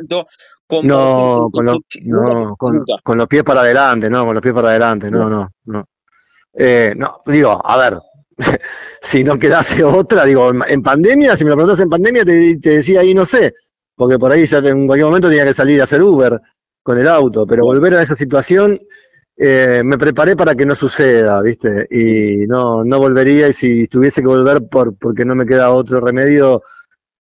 No, con, los, no con, los pies para adelante, no, con los pies para adelante, no, no, no. Eh, no, digo, a ver, (laughs) si no quedase otra, digo, en pandemia, si me lo preguntas en pandemia, te, te decía ahí no sé, porque por ahí ya en cualquier momento tenía que salir a hacer Uber con el auto, pero volver a esa situación eh, me preparé para que no suceda, ¿viste? Y no, no volvería y si tuviese que volver por, porque no me queda otro remedio,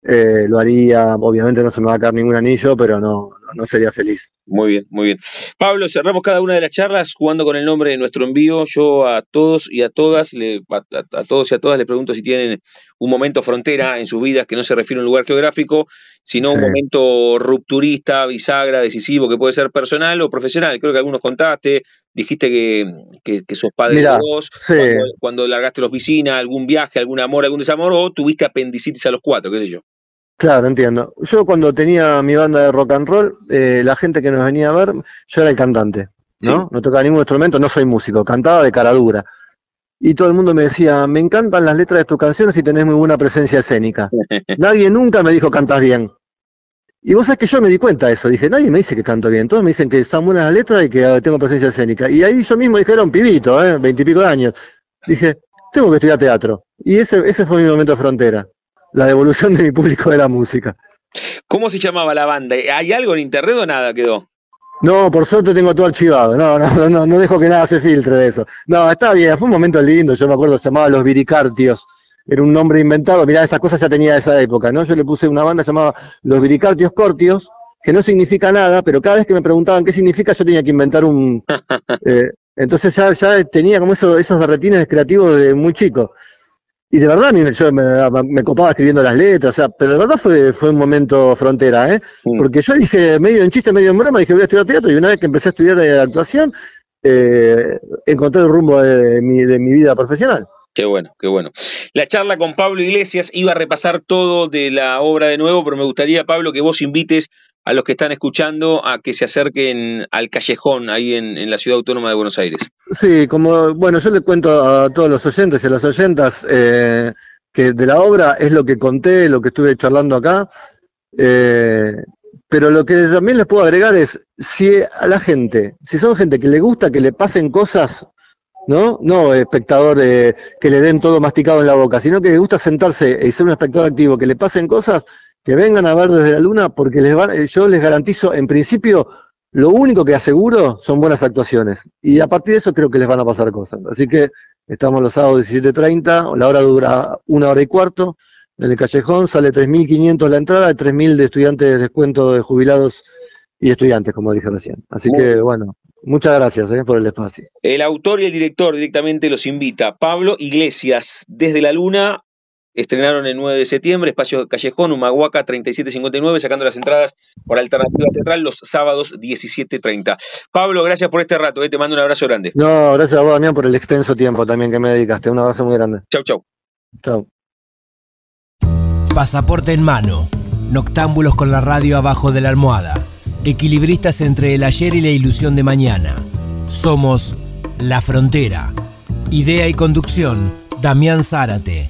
eh, lo haría. Obviamente no se me va a caer ningún anillo, pero no, no sería feliz. Muy bien, muy bien. Pablo, cerramos cada una de las charlas jugando con el nombre de nuestro envío. Yo a todos y a todas, le, a, todos y a todas les pregunto si tienen un momento frontera en sus vidas que no se refiere a un lugar geográfico, sino un momento rupturista, bisagra, decisivo, que puede ser personal o profesional. Creo que algunos contaste, dijiste que, que, sos padre de dos, cuando, cuando largaste la oficina, algún viaje, algún amor, algún desamor, o tuviste apendicitis a los cuatro, qué sé yo. Claro, entiendo. Yo cuando tenía mi banda de rock and roll, eh, la gente que nos venía a ver, yo era el cantante, ¿no? No tocaba ningún instrumento, no soy músico, cantaba de cara dura. Y todo el mundo me decía, me encantan las letras de tus canciones y tenés muy buena presencia escénica. (laughs) Nadie nunca me dijo cantas bien. Y vos sabés que yo me di cuenta de eso, dije, nadie me dice que canto bien, todos me dicen que están buenas las letras y que ah, tengo presencia escénica. Y ahí yo mismo dije, era un pibito, ¿eh? veintipico de años. Dije, tengo que estudiar teatro. Y ese, ese fue mi momento de frontera la devolución de mi público de la música. ¿Cómo se llamaba la banda? ¿Hay algo en internet o nada quedó? No, por suerte tengo todo archivado. No, no, no, no dejo que nada se filtre de eso. No, está bien, fue un momento lindo. Yo me acuerdo, se llamaba Los Viricartios. Era un nombre inventado. Mirá, esas cosas ya tenía esa época, ¿no? Yo le puse una banda llamada Los Viricartios Cortios, que no significa nada, pero cada vez que me preguntaban qué significa, yo tenía que inventar un. (laughs) Eh, entonces ya, ya tenía como eso, esos berretines creativos de muy chico. Y de verdad, yo me, copaba escribiendo las letras, o sea, pero de verdad fue, fue un momento frontera, ¿eh? Porque yo dije, medio en chiste, medio en broma, dije, voy a estudiar teatro, y una vez que empecé a estudiar eh, actuación, eh, encontré el rumbo de mi, de mi vida profesional. Qué bueno, qué bueno. La charla con Pablo Iglesias iba a repasar todo de la obra de nuevo, pero me gustaría, Pablo, que vos invites a los que están escuchando a que se acerquen al callejón ahí en, la ciudad autónoma de Buenos Aires. Sí, como, bueno, yo le cuento a todos los oyentes y a las oyentas eh, que de la obra es lo que conté, lo que estuve charlando acá, eh, pero lo que también les puedo agregar es, si a la gente, si son gente que le gusta que le pasen cosas, ¿no? No espectador que le den todo masticado en la boca, sino que le gusta sentarse y ser un espectador activo, que le pasen cosas, que vengan a ver desde la luna porque les va, yo les garantizo, en principio, lo único que aseguro son buenas actuaciones. Y a partir de eso creo que les van a pasar cosas. Así que estamos los sábados 17.30, la hora dura una hora y cuarto. En el callejón sale 3.500 la entrada, 3.000 de estudiantes de descuento de jubilados y estudiantes, como dije recién. Así que, bueno, muchas gracias eh, por el espacio. El autor y el director directamente los invita. Pablo Iglesias, desde la Luna, estrenaron el 9 de septiembre, Espacio Callejón, Humahuaca 3759, sacando las entradas por Alternativa Teatral los sábados 17.30. Pablo, gracias por este rato, eh, te mando un abrazo grande. No, gracias a vos, Damián, por el extenso tiempo también que me dedicaste. Un abrazo muy grande. Chau, chau. Chau. Pasaporte en mano. Noctámbulos con la radio abajo de la almohada. Equilibristas entre el ayer y la ilusión de mañana. Somos La Frontera. Idea y conducción, Damián Zárate.